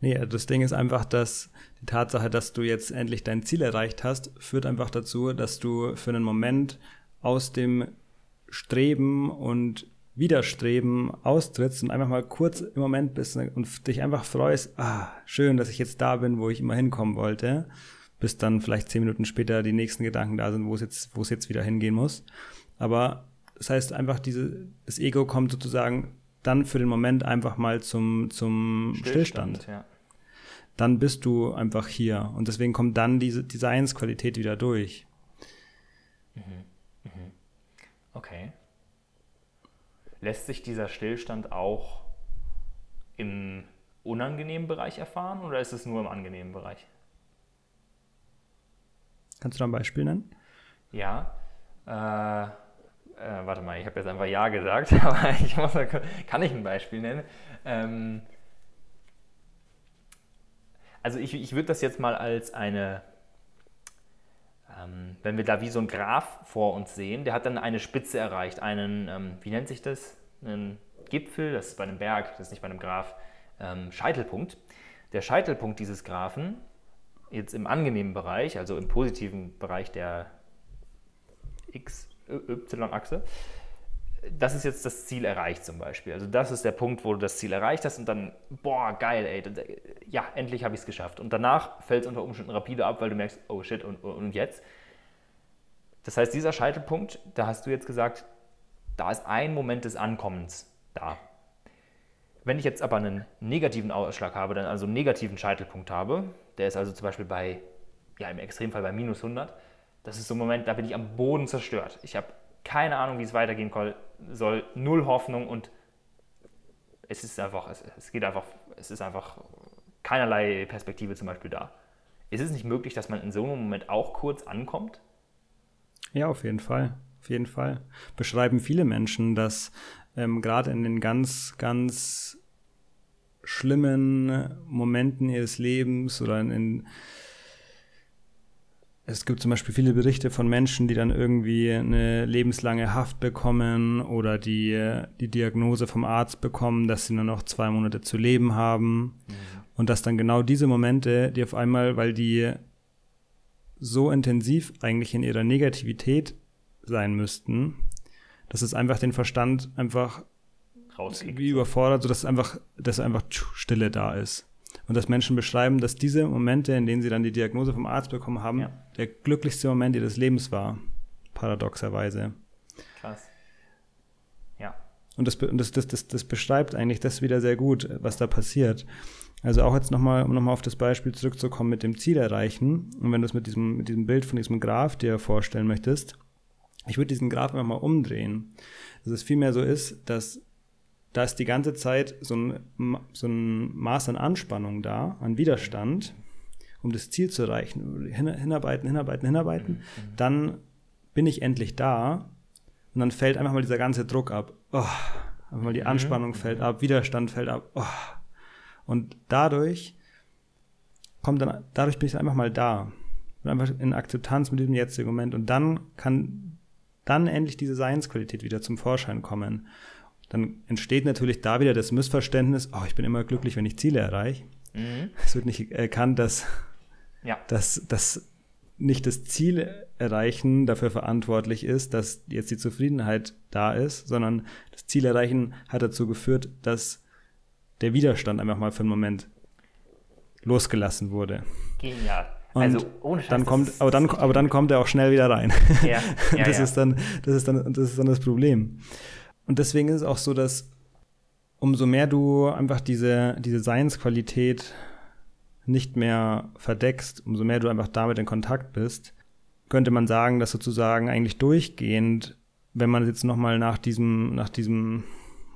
Nee, das Ding ist einfach, dass die Tatsache, dass du jetzt endlich dein Ziel erreicht hast, führt einfach dazu, dass du für einen Moment aus dem Streben und Widerstreben austrittst und einfach mal kurz im Moment bist und dich einfach freust, ah, schön, dass ich jetzt da bin, wo ich immer hinkommen wollte, bis dann vielleicht zehn Minuten später die nächsten Gedanken da sind, wo es jetzt, wo es jetzt wieder hingehen muss. Aber das heißt einfach, diese, das Ego kommt sozusagen dann für den Moment einfach mal zum, zum Stillstand. Stillstand. Ja. Dann bist du einfach hier. Und deswegen kommt dann diese Designsqualität wieder durch. Mhm. Mhm. Okay. Lässt sich dieser Stillstand auch im unangenehmen Bereich erfahren oder ist es nur im angenehmen Bereich? Kannst du da ein Beispiel nennen? Ja. Äh, äh, warte mal, ich habe jetzt einfach Ja gesagt, aber ich muss, kann ich ein Beispiel nennen? Ähm, also ich, ich würde das jetzt mal als eine wenn wir da wie so ein Graph vor uns sehen, der hat dann eine Spitze erreicht, einen, ähm, wie nennt sich das? Einen Gipfel, das ist bei einem Berg, das ist nicht bei einem Graph, ähm, Scheitelpunkt. Der Scheitelpunkt dieses Graphen, jetzt im angenehmen Bereich, also im positiven Bereich der X-Y-Achse, das ist jetzt das Ziel erreicht zum Beispiel. Also das ist der Punkt, wo du das Ziel erreicht hast und dann, boah, geil, ey, ja, endlich habe ich es geschafft. Und danach fällt es unter Umständen rapide ab, weil du merkst, oh shit, und, und jetzt? Das heißt, dieser Scheitelpunkt, da hast du jetzt gesagt, da ist ein Moment des Ankommens da. Wenn ich jetzt aber einen negativen Ausschlag habe, dann also einen negativen Scheitelpunkt habe, der ist also zum Beispiel bei, ja im Extremfall bei minus 100, das ist so ein Moment, da bin ich am Boden zerstört. Ich habe keine Ahnung, wie es weitergehen soll, null Hoffnung und es ist einfach, es, es geht einfach, es ist einfach keinerlei Perspektive zum Beispiel da. Ist es nicht möglich, dass man in so einem Moment auch kurz ankommt? Ja, auf jeden Fall. Auf jeden Fall. Beschreiben viele Menschen, dass ähm, gerade in den ganz, ganz schlimmen Momenten ihres Lebens oder in, in es gibt zum Beispiel viele Berichte von Menschen, die dann irgendwie eine lebenslange Haft bekommen oder die die Diagnose vom Arzt bekommen, dass sie nur noch zwei Monate zu leben haben. Mhm. Und dass dann genau diese Momente, die auf einmal, weil die so intensiv eigentlich in ihrer Negativität sein müssten, dass es einfach den Verstand einfach Rauskickt. wie überfordert, sodass einfach, dass einfach Stille da ist. Und dass Menschen beschreiben, dass diese Momente, in denen sie dann die Diagnose vom Arzt bekommen haben, ja. der glücklichste Moment ihres Lebens war. Paradoxerweise. Krass. Ja. Und das, das, das, das, das beschreibt eigentlich das wieder sehr gut, was da passiert. Also auch jetzt nochmal, um nochmal auf das Beispiel zurückzukommen mit dem Ziel erreichen. Und wenn du es mit diesem, mit diesem Bild von diesem Graph dir vorstellen möchtest, ich würde diesen Graph einfach mal umdrehen. Dass es vielmehr so ist, dass da ist die ganze Zeit so ein, so ein Maß an Anspannung da, an Widerstand, um das Ziel zu erreichen. Hin, hinarbeiten, hinarbeiten, hinarbeiten. Mhm. Dann bin ich endlich da und dann fällt einfach mal dieser ganze Druck ab. Oh, einfach mal die mhm. Anspannung mhm. fällt ab, Widerstand fällt ab. Oh. Und dadurch kommt dann, dadurch bin ich einfach mal da. Und einfach in Akzeptanz mit diesem jetzigen Moment. Und dann kann dann endlich diese Seinsqualität wieder zum Vorschein kommen dann entsteht natürlich da wieder das Missverständnis, oh, ich bin immer glücklich, wenn ich Ziele erreiche. Mhm. Es wird nicht erkannt, dass, ja. dass, dass nicht das Ziel erreichen dafür verantwortlich ist, dass jetzt die Zufriedenheit da ist, sondern das Ziel erreichen hat dazu geführt, dass der Widerstand einfach mal für einen Moment losgelassen wurde. Genial. Und also ohne Scheiß, dann kommt, aber dann, aber dann kommt er auch schnell wieder rein. Ja, ja, das ja. ist dann, das ist dann, das ist dann das Problem. Und deswegen ist es auch so, dass umso mehr du einfach diese, diese Seinsqualität nicht mehr verdeckst, umso mehr du einfach damit in Kontakt bist, könnte man sagen, dass sozusagen eigentlich durchgehend, wenn man jetzt nochmal nach diesem, nach diesem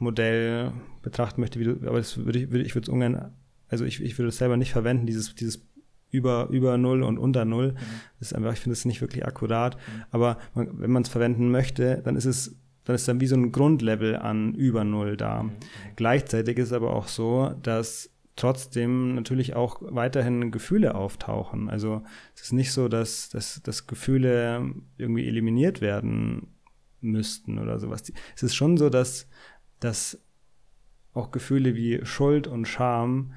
Modell betrachten möchte, wie du, aber das würde ich, würde, ich würde es ungern, also ich, ich würde es selber nicht verwenden, dieses, dieses über, über Null und unter Null. Mhm. Das ist einfach, ich finde es nicht wirklich akkurat. Mhm. Aber man, wenn man es verwenden möchte, dann ist es dann ist dann wie so ein Grundlevel an über Null da. Mhm. Gleichzeitig ist aber auch so, dass trotzdem natürlich auch weiterhin Gefühle auftauchen. Also es ist nicht so, dass, dass, dass Gefühle irgendwie eliminiert werden müssten oder sowas. Es ist schon so, dass, dass auch Gefühle wie Schuld und Scham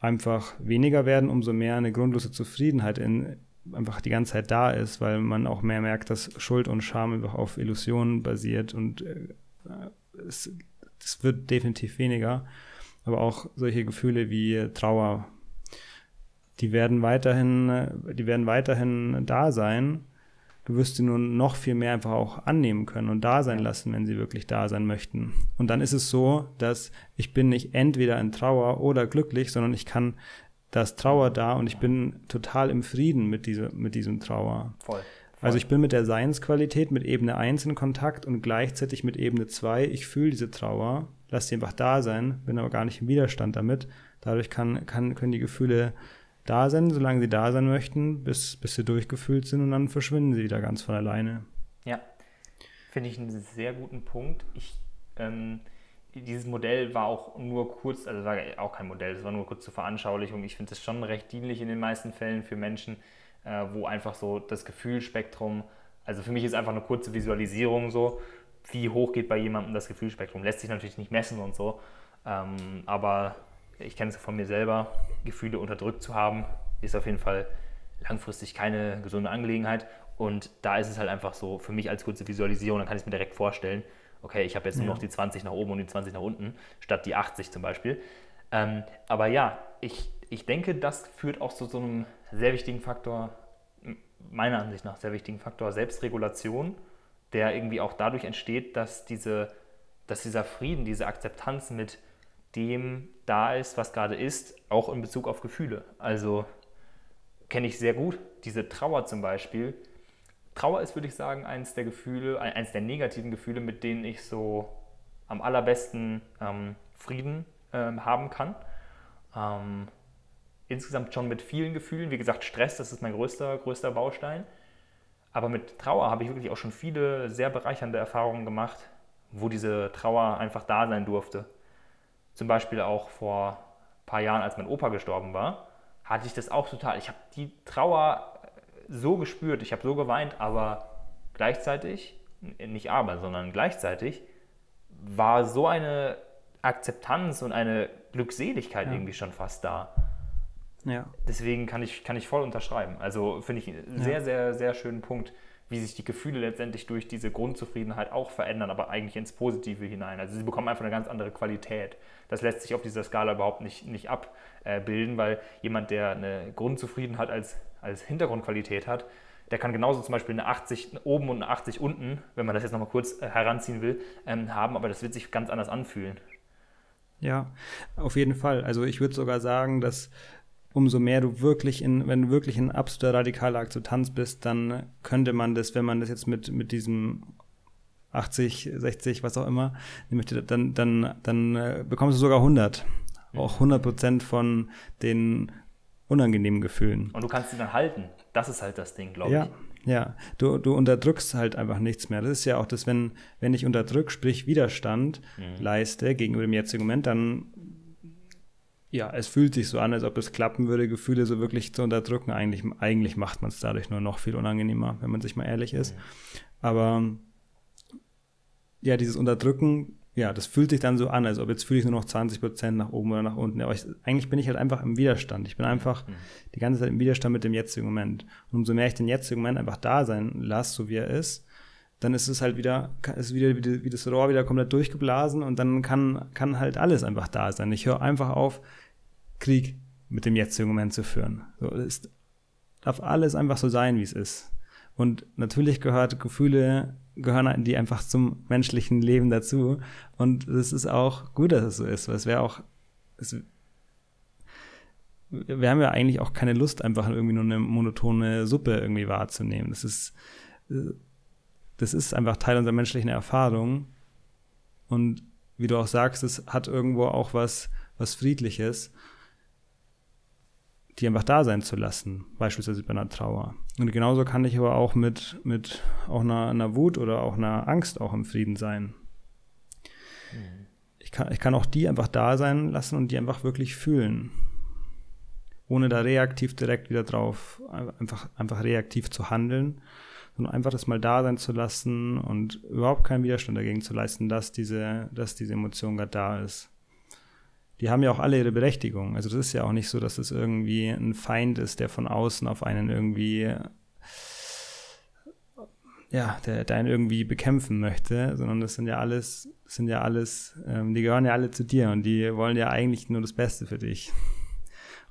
einfach weniger werden, umso mehr eine grundlose Zufriedenheit in, einfach die ganze Zeit da ist, weil man auch mehr merkt, dass Schuld und Scham einfach auf Illusionen basiert und äh, es, es wird definitiv weniger. Aber auch solche Gefühle wie Trauer, die werden weiterhin, die werden weiterhin da sein. Du wirst sie nur noch viel mehr einfach auch annehmen können und da sein lassen, wenn sie wirklich da sein möchten. Und dann ist es so, dass ich bin nicht entweder in Trauer oder glücklich, sondern ich kann da ist Trauer da und ich bin total im Frieden mit, diese, mit diesem Trauer. Voll. Also ich bin mit der Seinsqualität, mit Ebene 1 in Kontakt und gleichzeitig mit Ebene 2. Ich fühle diese Trauer, lasse sie einfach da sein, bin aber gar nicht im Widerstand damit. Dadurch kann, kann, können die Gefühle da sein, solange sie da sein möchten, bis, bis sie durchgefühlt sind und dann verschwinden sie wieder ganz von alleine. Ja, finde ich einen sehr guten Punkt. Ich ähm, dieses Modell war auch nur kurz, also war auch kein Modell, es war nur kurz zur Veranschaulichung. Ich finde es schon recht dienlich in den meisten Fällen für Menschen, äh, wo einfach so das Gefühlsspektrum, also für mich ist einfach eine kurze Visualisierung so, wie hoch geht bei jemandem das Gefühlsspektrum. Lässt sich natürlich nicht messen und so, ähm, aber ich kenne es von mir selber, Gefühle unterdrückt zu haben, ist auf jeden Fall langfristig keine gesunde Angelegenheit. Und da ist es halt einfach so, für mich als kurze Visualisierung, dann kann ich es mir direkt vorstellen, okay, ich habe jetzt nur noch die 20 nach oben und die 20 nach unten, statt die 80 zum Beispiel. Ähm, aber ja, ich, ich denke, das führt auch zu so einem sehr wichtigen Faktor, meiner Ansicht nach sehr wichtigen Faktor Selbstregulation, der irgendwie auch dadurch entsteht, dass, diese, dass dieser Frieden, diese Akzeptanz mit dem da ist, was gerade ist, auch in Bezug auf Gefühle. Also kenne ich sehr gut. Diese Trauer zum Beispiel, Trauer ist, würde ich sagen, eines der Gefühle, eines der negativen Gefühle, mit denen ich so am allerbesten ähm, Frieden ähm, haben kann. Ähm, insgesamt schon mit vielen Gefühlen. Wie gesagt, Stress, das ist mein größter, größter Baustein. Aber mit Trauer habe ich wirklich auch schon viele sehr bereichernde Erfahrungen gemacht, wo diese Trauer einfach da sein durfte. Zum Beispiel auch vor ein paar Jahren, als mein Opa gestorben war, hatte ich das auch total. Ich habe die Trauer so gespürt, ich habe so geweint, aber gleichzeitig, nicht aber, sondern gleichzeitig, war so eine Akzeptanz und eine Glückseligkeit ja. irgendwie schon fast da. Ja. Deswegen kann ich, kann ich voll unterschreiben. Also finde ich einen sehr, ja. sehr, sehr schönen Punkt, wie sich die Gefühle letztendlich durch diese Grundzufriedenheit auch verändern, aber eigentlich ins Positive hinein. Also sie bekommen einfach eine ganz andere Qualität. Das lässt sich auf dieser Skala überhaupt nicht, nicht abbilden, weil jemand, der eine Grundzufriedenheit als, als Hintergrundqualität hat, der kann genauso zum Beispiel eine 80 oben und eine 80 unten, wenn man das jetzt nochmal kurz äh, heranziehen will, ähm, haben, aber das wird sich ganz anders anfühlen. Ja, auf jeden Fall. Also ich würde sogar sagen, dass umso mehr du wirklich in, wenn du wirklich in absoluter radikaler Akzeptanz bist, dann könnte man das, wenn man das jetzt mit, mit diesem 80, 60, was auch immer, dann, dann, dann äh, bekommst du sogar 100. Auch 100 Prozent von den unangenehmen Gefühlen. Und du kannst sie dann halten. Das ist halt das Ding, glaube ja, ich. Ja, du, du unterdrückst halt einfach nichts mehr. Das ist ja auch das, wenn, wenn ich unterdrück, sprich Widerstand mhm. leiste gegenüber dem jetzigen Moment, dann ja, es fühlt sich so an, als ob es klappen würde, Gefühle so wirklich zu unterdrücken. Eigentlich, eigentlich macht man es dadurch nur noch viel unangenehmer, wenn man sich mal ehrlich ist. Mhm. Aber ja, dieses Unterdrücken, ja, das fühlt sich dann so an, als ob jetzt fühle ich nur noch 20 Prozent nach oben oder nach unten. Aber ich, eigentlich bin ich halt einfach im Widerstand. Ich bin einfach mhm. die ganze Zeit im Widerstand mit dem jetzigen Moment. Und umso mehr ich den jetzigen Moment einfach da sein lasse, so wie er ist, dann ist es halt wieder, ist wieder wie, wie das Rohr wieder komplett durchgeblasen und dann kann, kann halt alles einfach da sein. Ich höre einfach auf, Krieg mit dem jetzigen Moment zu führen. So, es darf alles einfach so sein, wie es ist. Und natürlich gehört Gefühle, gehören die einfach zum menschlichen Leben dazu. Und es ist auch gut, dass es so ist, weil es wäre auch, es, wir haben ja eigentlich auch keine Lust, einfach irgendwie nur eine monotone Suppe irgendwie wahrzunehmen. Das ist, das ist einfach Teil unserer menschlichen Erfahrung. Und wie du auch sagst, es hat irgendwo auch was, was Friedliches die einfach da sein zu lassen, beispielsweise bei einer Trauer. Und genauso kann ich aber auch mit, mit auch einer, einer Wut oder auch einer Angst auch im Frieden sein. Mhm. Ich, kann, ich kann auch die einfach da sein lassen und die einfach wirklich fühlen. Ohne da reaktiv direkt wieder drauf, einfach, einfach reaktiv zu handeln, sondern einfach das mal da sein zu lassen und überhaupt keinen Widerstand dagegen zu leisten, dass diese, dass diese Emotion gerade da ist die haben ja auch alle ihre Berechtigung. Also das ist ja auch nicht so, dass es irgendwie ein Feind ist, der von außen auf einen irgendwie, ja, der, der einen irgendwie bekämpfen möchte, sondern das sind ja alles, sind ja alles, ähm, die gehören ja alle zu dir und die wollen ja eigentlich nur das Beste für dich.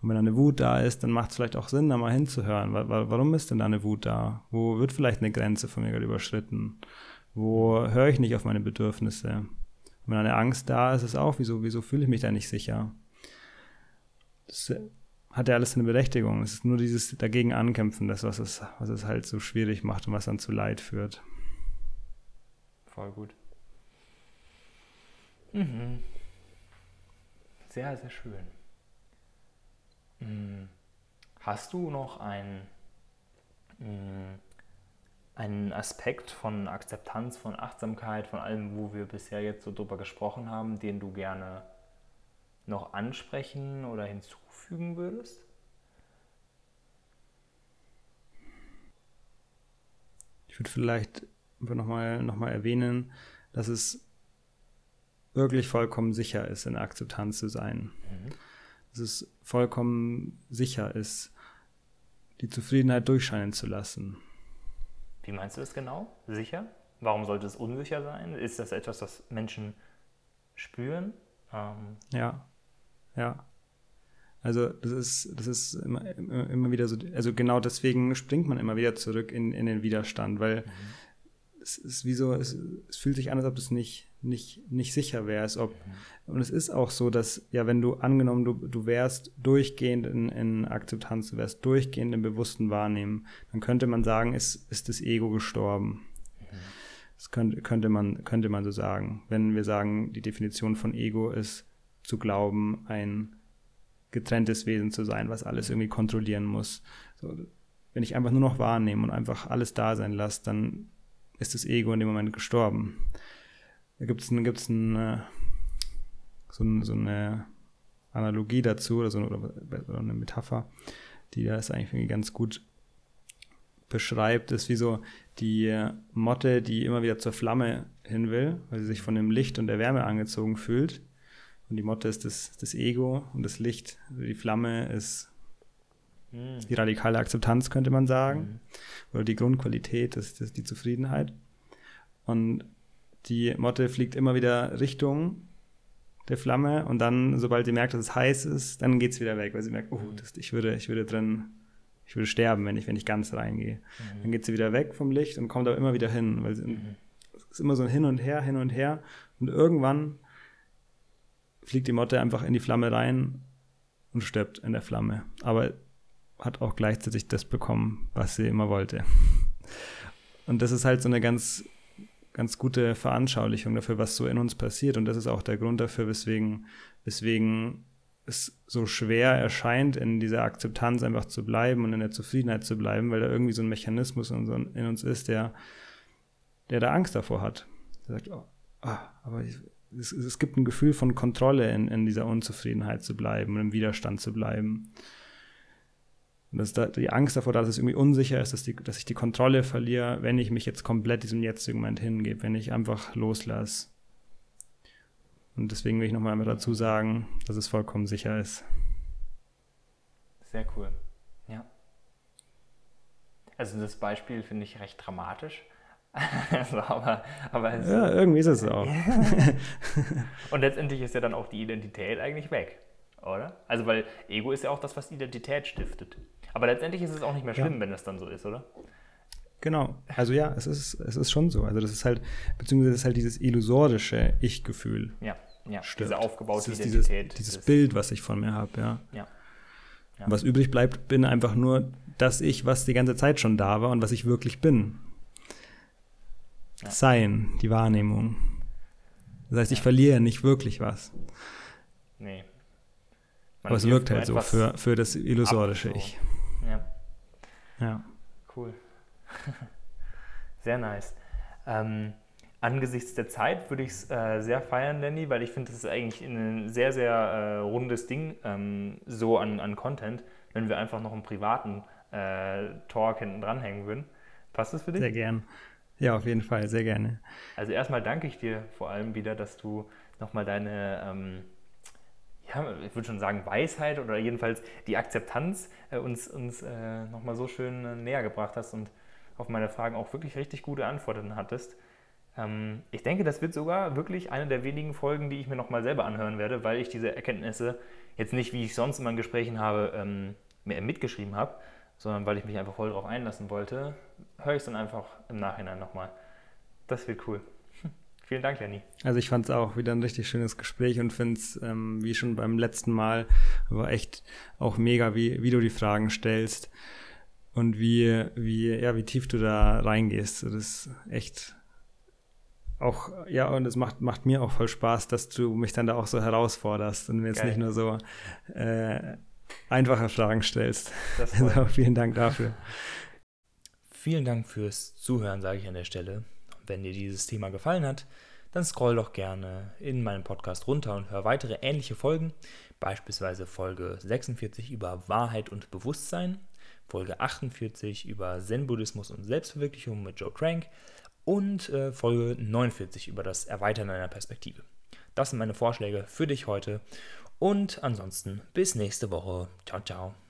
Und wenn eine Wut da ist, dann macht es vielleicht auch Sinn, da mal hinzuhören. Warum ist denn da eine Wut da? Wo wird vielleicht eine Grenze von mir gerade überschritten? Wo höre ich nicht auf meine Bedürfnisse? Und wenn eine Angst da ist, ist es auch, wieso, wieso fühle ich mich da nicht sicher? Das äh, hat ja alles eine Berechtigung. Es ist nur dieses dagegen ankämpfen, das, was es, was es halt so schwierig macht und was dann zu Leid führt. Voll gut. Mhm. Sehr, sehr schön. Mhm. Hast du noch ein, ein Aspekt von Akzeptanz, von Achtsamkeit, von allem, wo wir bisher jetzt so drüber gesprochen haben, den du gerne noch ansprechen oder hinzufügen würdest? Ich würde vielleicht nochmal noch mal erwähnen, dass es wirklich vollkommen sicher ist, in Akzeptanz zu sein. Mhm. Dass es vollkommen sicher ist, die Zufriedenheit durchscheinen zu lassen. Wie meinst du das genau? Sicher? Warum sollte es unsicher sein? Ist das etwas, das Menschen spüren? Ähm ja, ja. Also das ist, das ist immer, immer, wieder so, also genau deswegen springt man immer wieder zurück in, in den Widerstand, weil mhm. es ist wie so, es, es fühlt sich an, als ob es nicht, nicht, nicht sicher wäre. Ob. Und es ist auch so, dass, ja, wenn du angenommen, du, du wärst durchgehend in, in Akzeptanz, du wärst durchgehend im bewussten Wahrnehmen, dann könnte man sagen, ist, ist das Ego gestorben. Das könnte, könnte, man, könnte man so sagen. Wenn wir sagen, die Definition von Ego ist zu glauben, ein getrenntes Wesen zu sein, was alles irgendwie kontrollieren muss. So, wenn ich einfach nur noch wahrnehme und einfach alles da sein lasse, dann ist das Ego in dem Moment gestorben. Da gibt es gibt's ein, äh, so, ein, so, eine Analogie dazu oder, so, oder eine Metapher, die das eigentlich ganz gut beschreibt, ist wie so die Motte, die immer wieder zur Flamme hin will, weil sie sich von dem Licht und der Wärme angezogen fühlt. Und die Motte ist das, das Ego und das Licht, also die Flamme ist mhm. die radikale Akzeptanz, könnte man sagen. Mhm. Oder die Grundqualität, das ist die Zufriedenheit. Und die Motte fliegt immer wieder Richtung der Flamme und dann, sobald sie merkt, dass es heiß ist, dann geht es wieder weg, weil sie merkt, oh, mhm. das, ich, würde, ich würde drin ich würde sterben, wenn ich, wenn ich ganz reingehe. Mhm. Dann geht sie wieder weg vom Licht und kommt aber immer wieder hin, weil sie, mhm. es ist immer so ein Hin und Her, hin und her. Und irgendwann fliegt die Motte einfach in die Flamme rein und stirbt in der Flamme. Aber hat auch gleichzeitig das bekommen, was sie immer wollte. Und das ist halt so eine ganz, ganz gute Veranschaulichung dafür, was so in uns passiert. Und das ist auch der Grund dafür, weswegen, weswegen es so schwer erscheint, in dieser Akzeptanz einfach zu bleiben und in der Zufriedenheit zu bleiben, weil da irgendwie so ein Mechanismus in, uns ist, der, der da Angst davor hat. Der sagt, oh, oh aber ich, es, es, gibt ein Gefühl von Kontrolle in, in dieser Unzufriedenheit zu bleiben und im Widerstand zu bleiben. Und dass da die Angst davor, dass es irgendwie unsicher ist, dass, die, dass ich die Kontrolle verliere, wenn ich mich jetzt komplett diesem jetzigen Moment hingebe, wenn ich einfach loslasse. Und deswegen will ich nochmal dazu sagen, dass es vollkommen sicher ist. Sehr cool. Ja. Also das Beispiel finde ich recht dramatisch. also, aber, aber ja, irgendwie ist es auch. Und letztendlich ist ja dann auch die Identität eigentlich weg, oder? Also weil Ego ist ja auch das, was Identität stiftet. Aber letztendlich ist es auch nicht mehr schlimm, ja. wenn es dann so ist, oder? Genau. Also ja, es ist, es ist schon so. Also das ist halt, beziehungsweise das ist halt dieses illusorische Ich-Gefühl. Ja, ja. Stimmt. Diese aufgebaute das Identität. Dieses, dieses Bild, was ich von mir habe, ja. ja. ja. Was übrig bleibt, bin einfach nur das Ich, was die ganze Zeit schon da war und was ich wirklich bin. Ja. Sein, die Wahrnehmung. Das heißt, ich verliere nicht wirklich was. Nee. Aber es wirkt halt so für, für das illusorische ab, so. Ich. Ja. Ja. Cool. Sehr nice. Ähm, angesichts der Zeit würde ich es äh, sehr feiern, Danny, weil ich finde, das ist eigentlich ein sehr, sehr äh, rundes Ding, ähm, so an, an Content, wenn wir einfach noch einen privaten äh, Talk hinten dranhängen würden. Passt das für dich? Sehr gern. Ja, auf jeden Fall, sehr gerne. Also erstmal danke ich dir vor allem wieder, dass du nochmal deine, ähm, ja, ich würde schon sagen Weisheit oder jedenfalls die Akzeptanz äh, uns, uns äh, nochmal so schön äh, näher gebracht hast und auf meine Fragen auch wirklich richtig gute Antworten hattest. Ähm, ich denke, das wird sogar wirklich eine der wenigen Folgen, die ich mir nochmal selber anhören werde, weil ich diese Erkenntnisse jetzt nicht, wie ich sonst in meinen Gesprächen habe, ähm, mitgeschrieben habe, sondern weil ich mich einfach voll darauf einlassen wollte, höre ich es dann einfach im Nachhinein nochmal. Das wird cool. Vielen Dank, Lenny. Also ich fand es auch wieder ein richtig schönes Gespräch und finde es, ähm, wie schon beim letzten Mal, aber echt auch mega, wie, wie du die Fragen stellst und wie, wie, ja, wie tief du da reingehst. Das ist echt auch, ja, und es macht, macht mir auch voll Spaß, dass du mich dann da auch so herausforderst und mir jetzt Geil. nicht nur so äh, einfache Fragen stellst. Also vielen Dank dafür. Vielen Dank fürs Zuhören, sage ich an der Stelle. Wenn dir dieses Thema gefallen hat, dann scroll doch gerne in meinem Podcast runter und hör weitere ähnliche Folgen, beispielsweise Folge 46 über Wahrheit und Bewusstsein, Folge 48 über Zen-Buddhismus und Selbstverwirklichung mit Joe Crank und äh, Folge 49 über das Erweitern einer Perspektive. Das sind meine Vorschläge für dich heute und ansonsten bis nächste Woche. Ciao, ciao.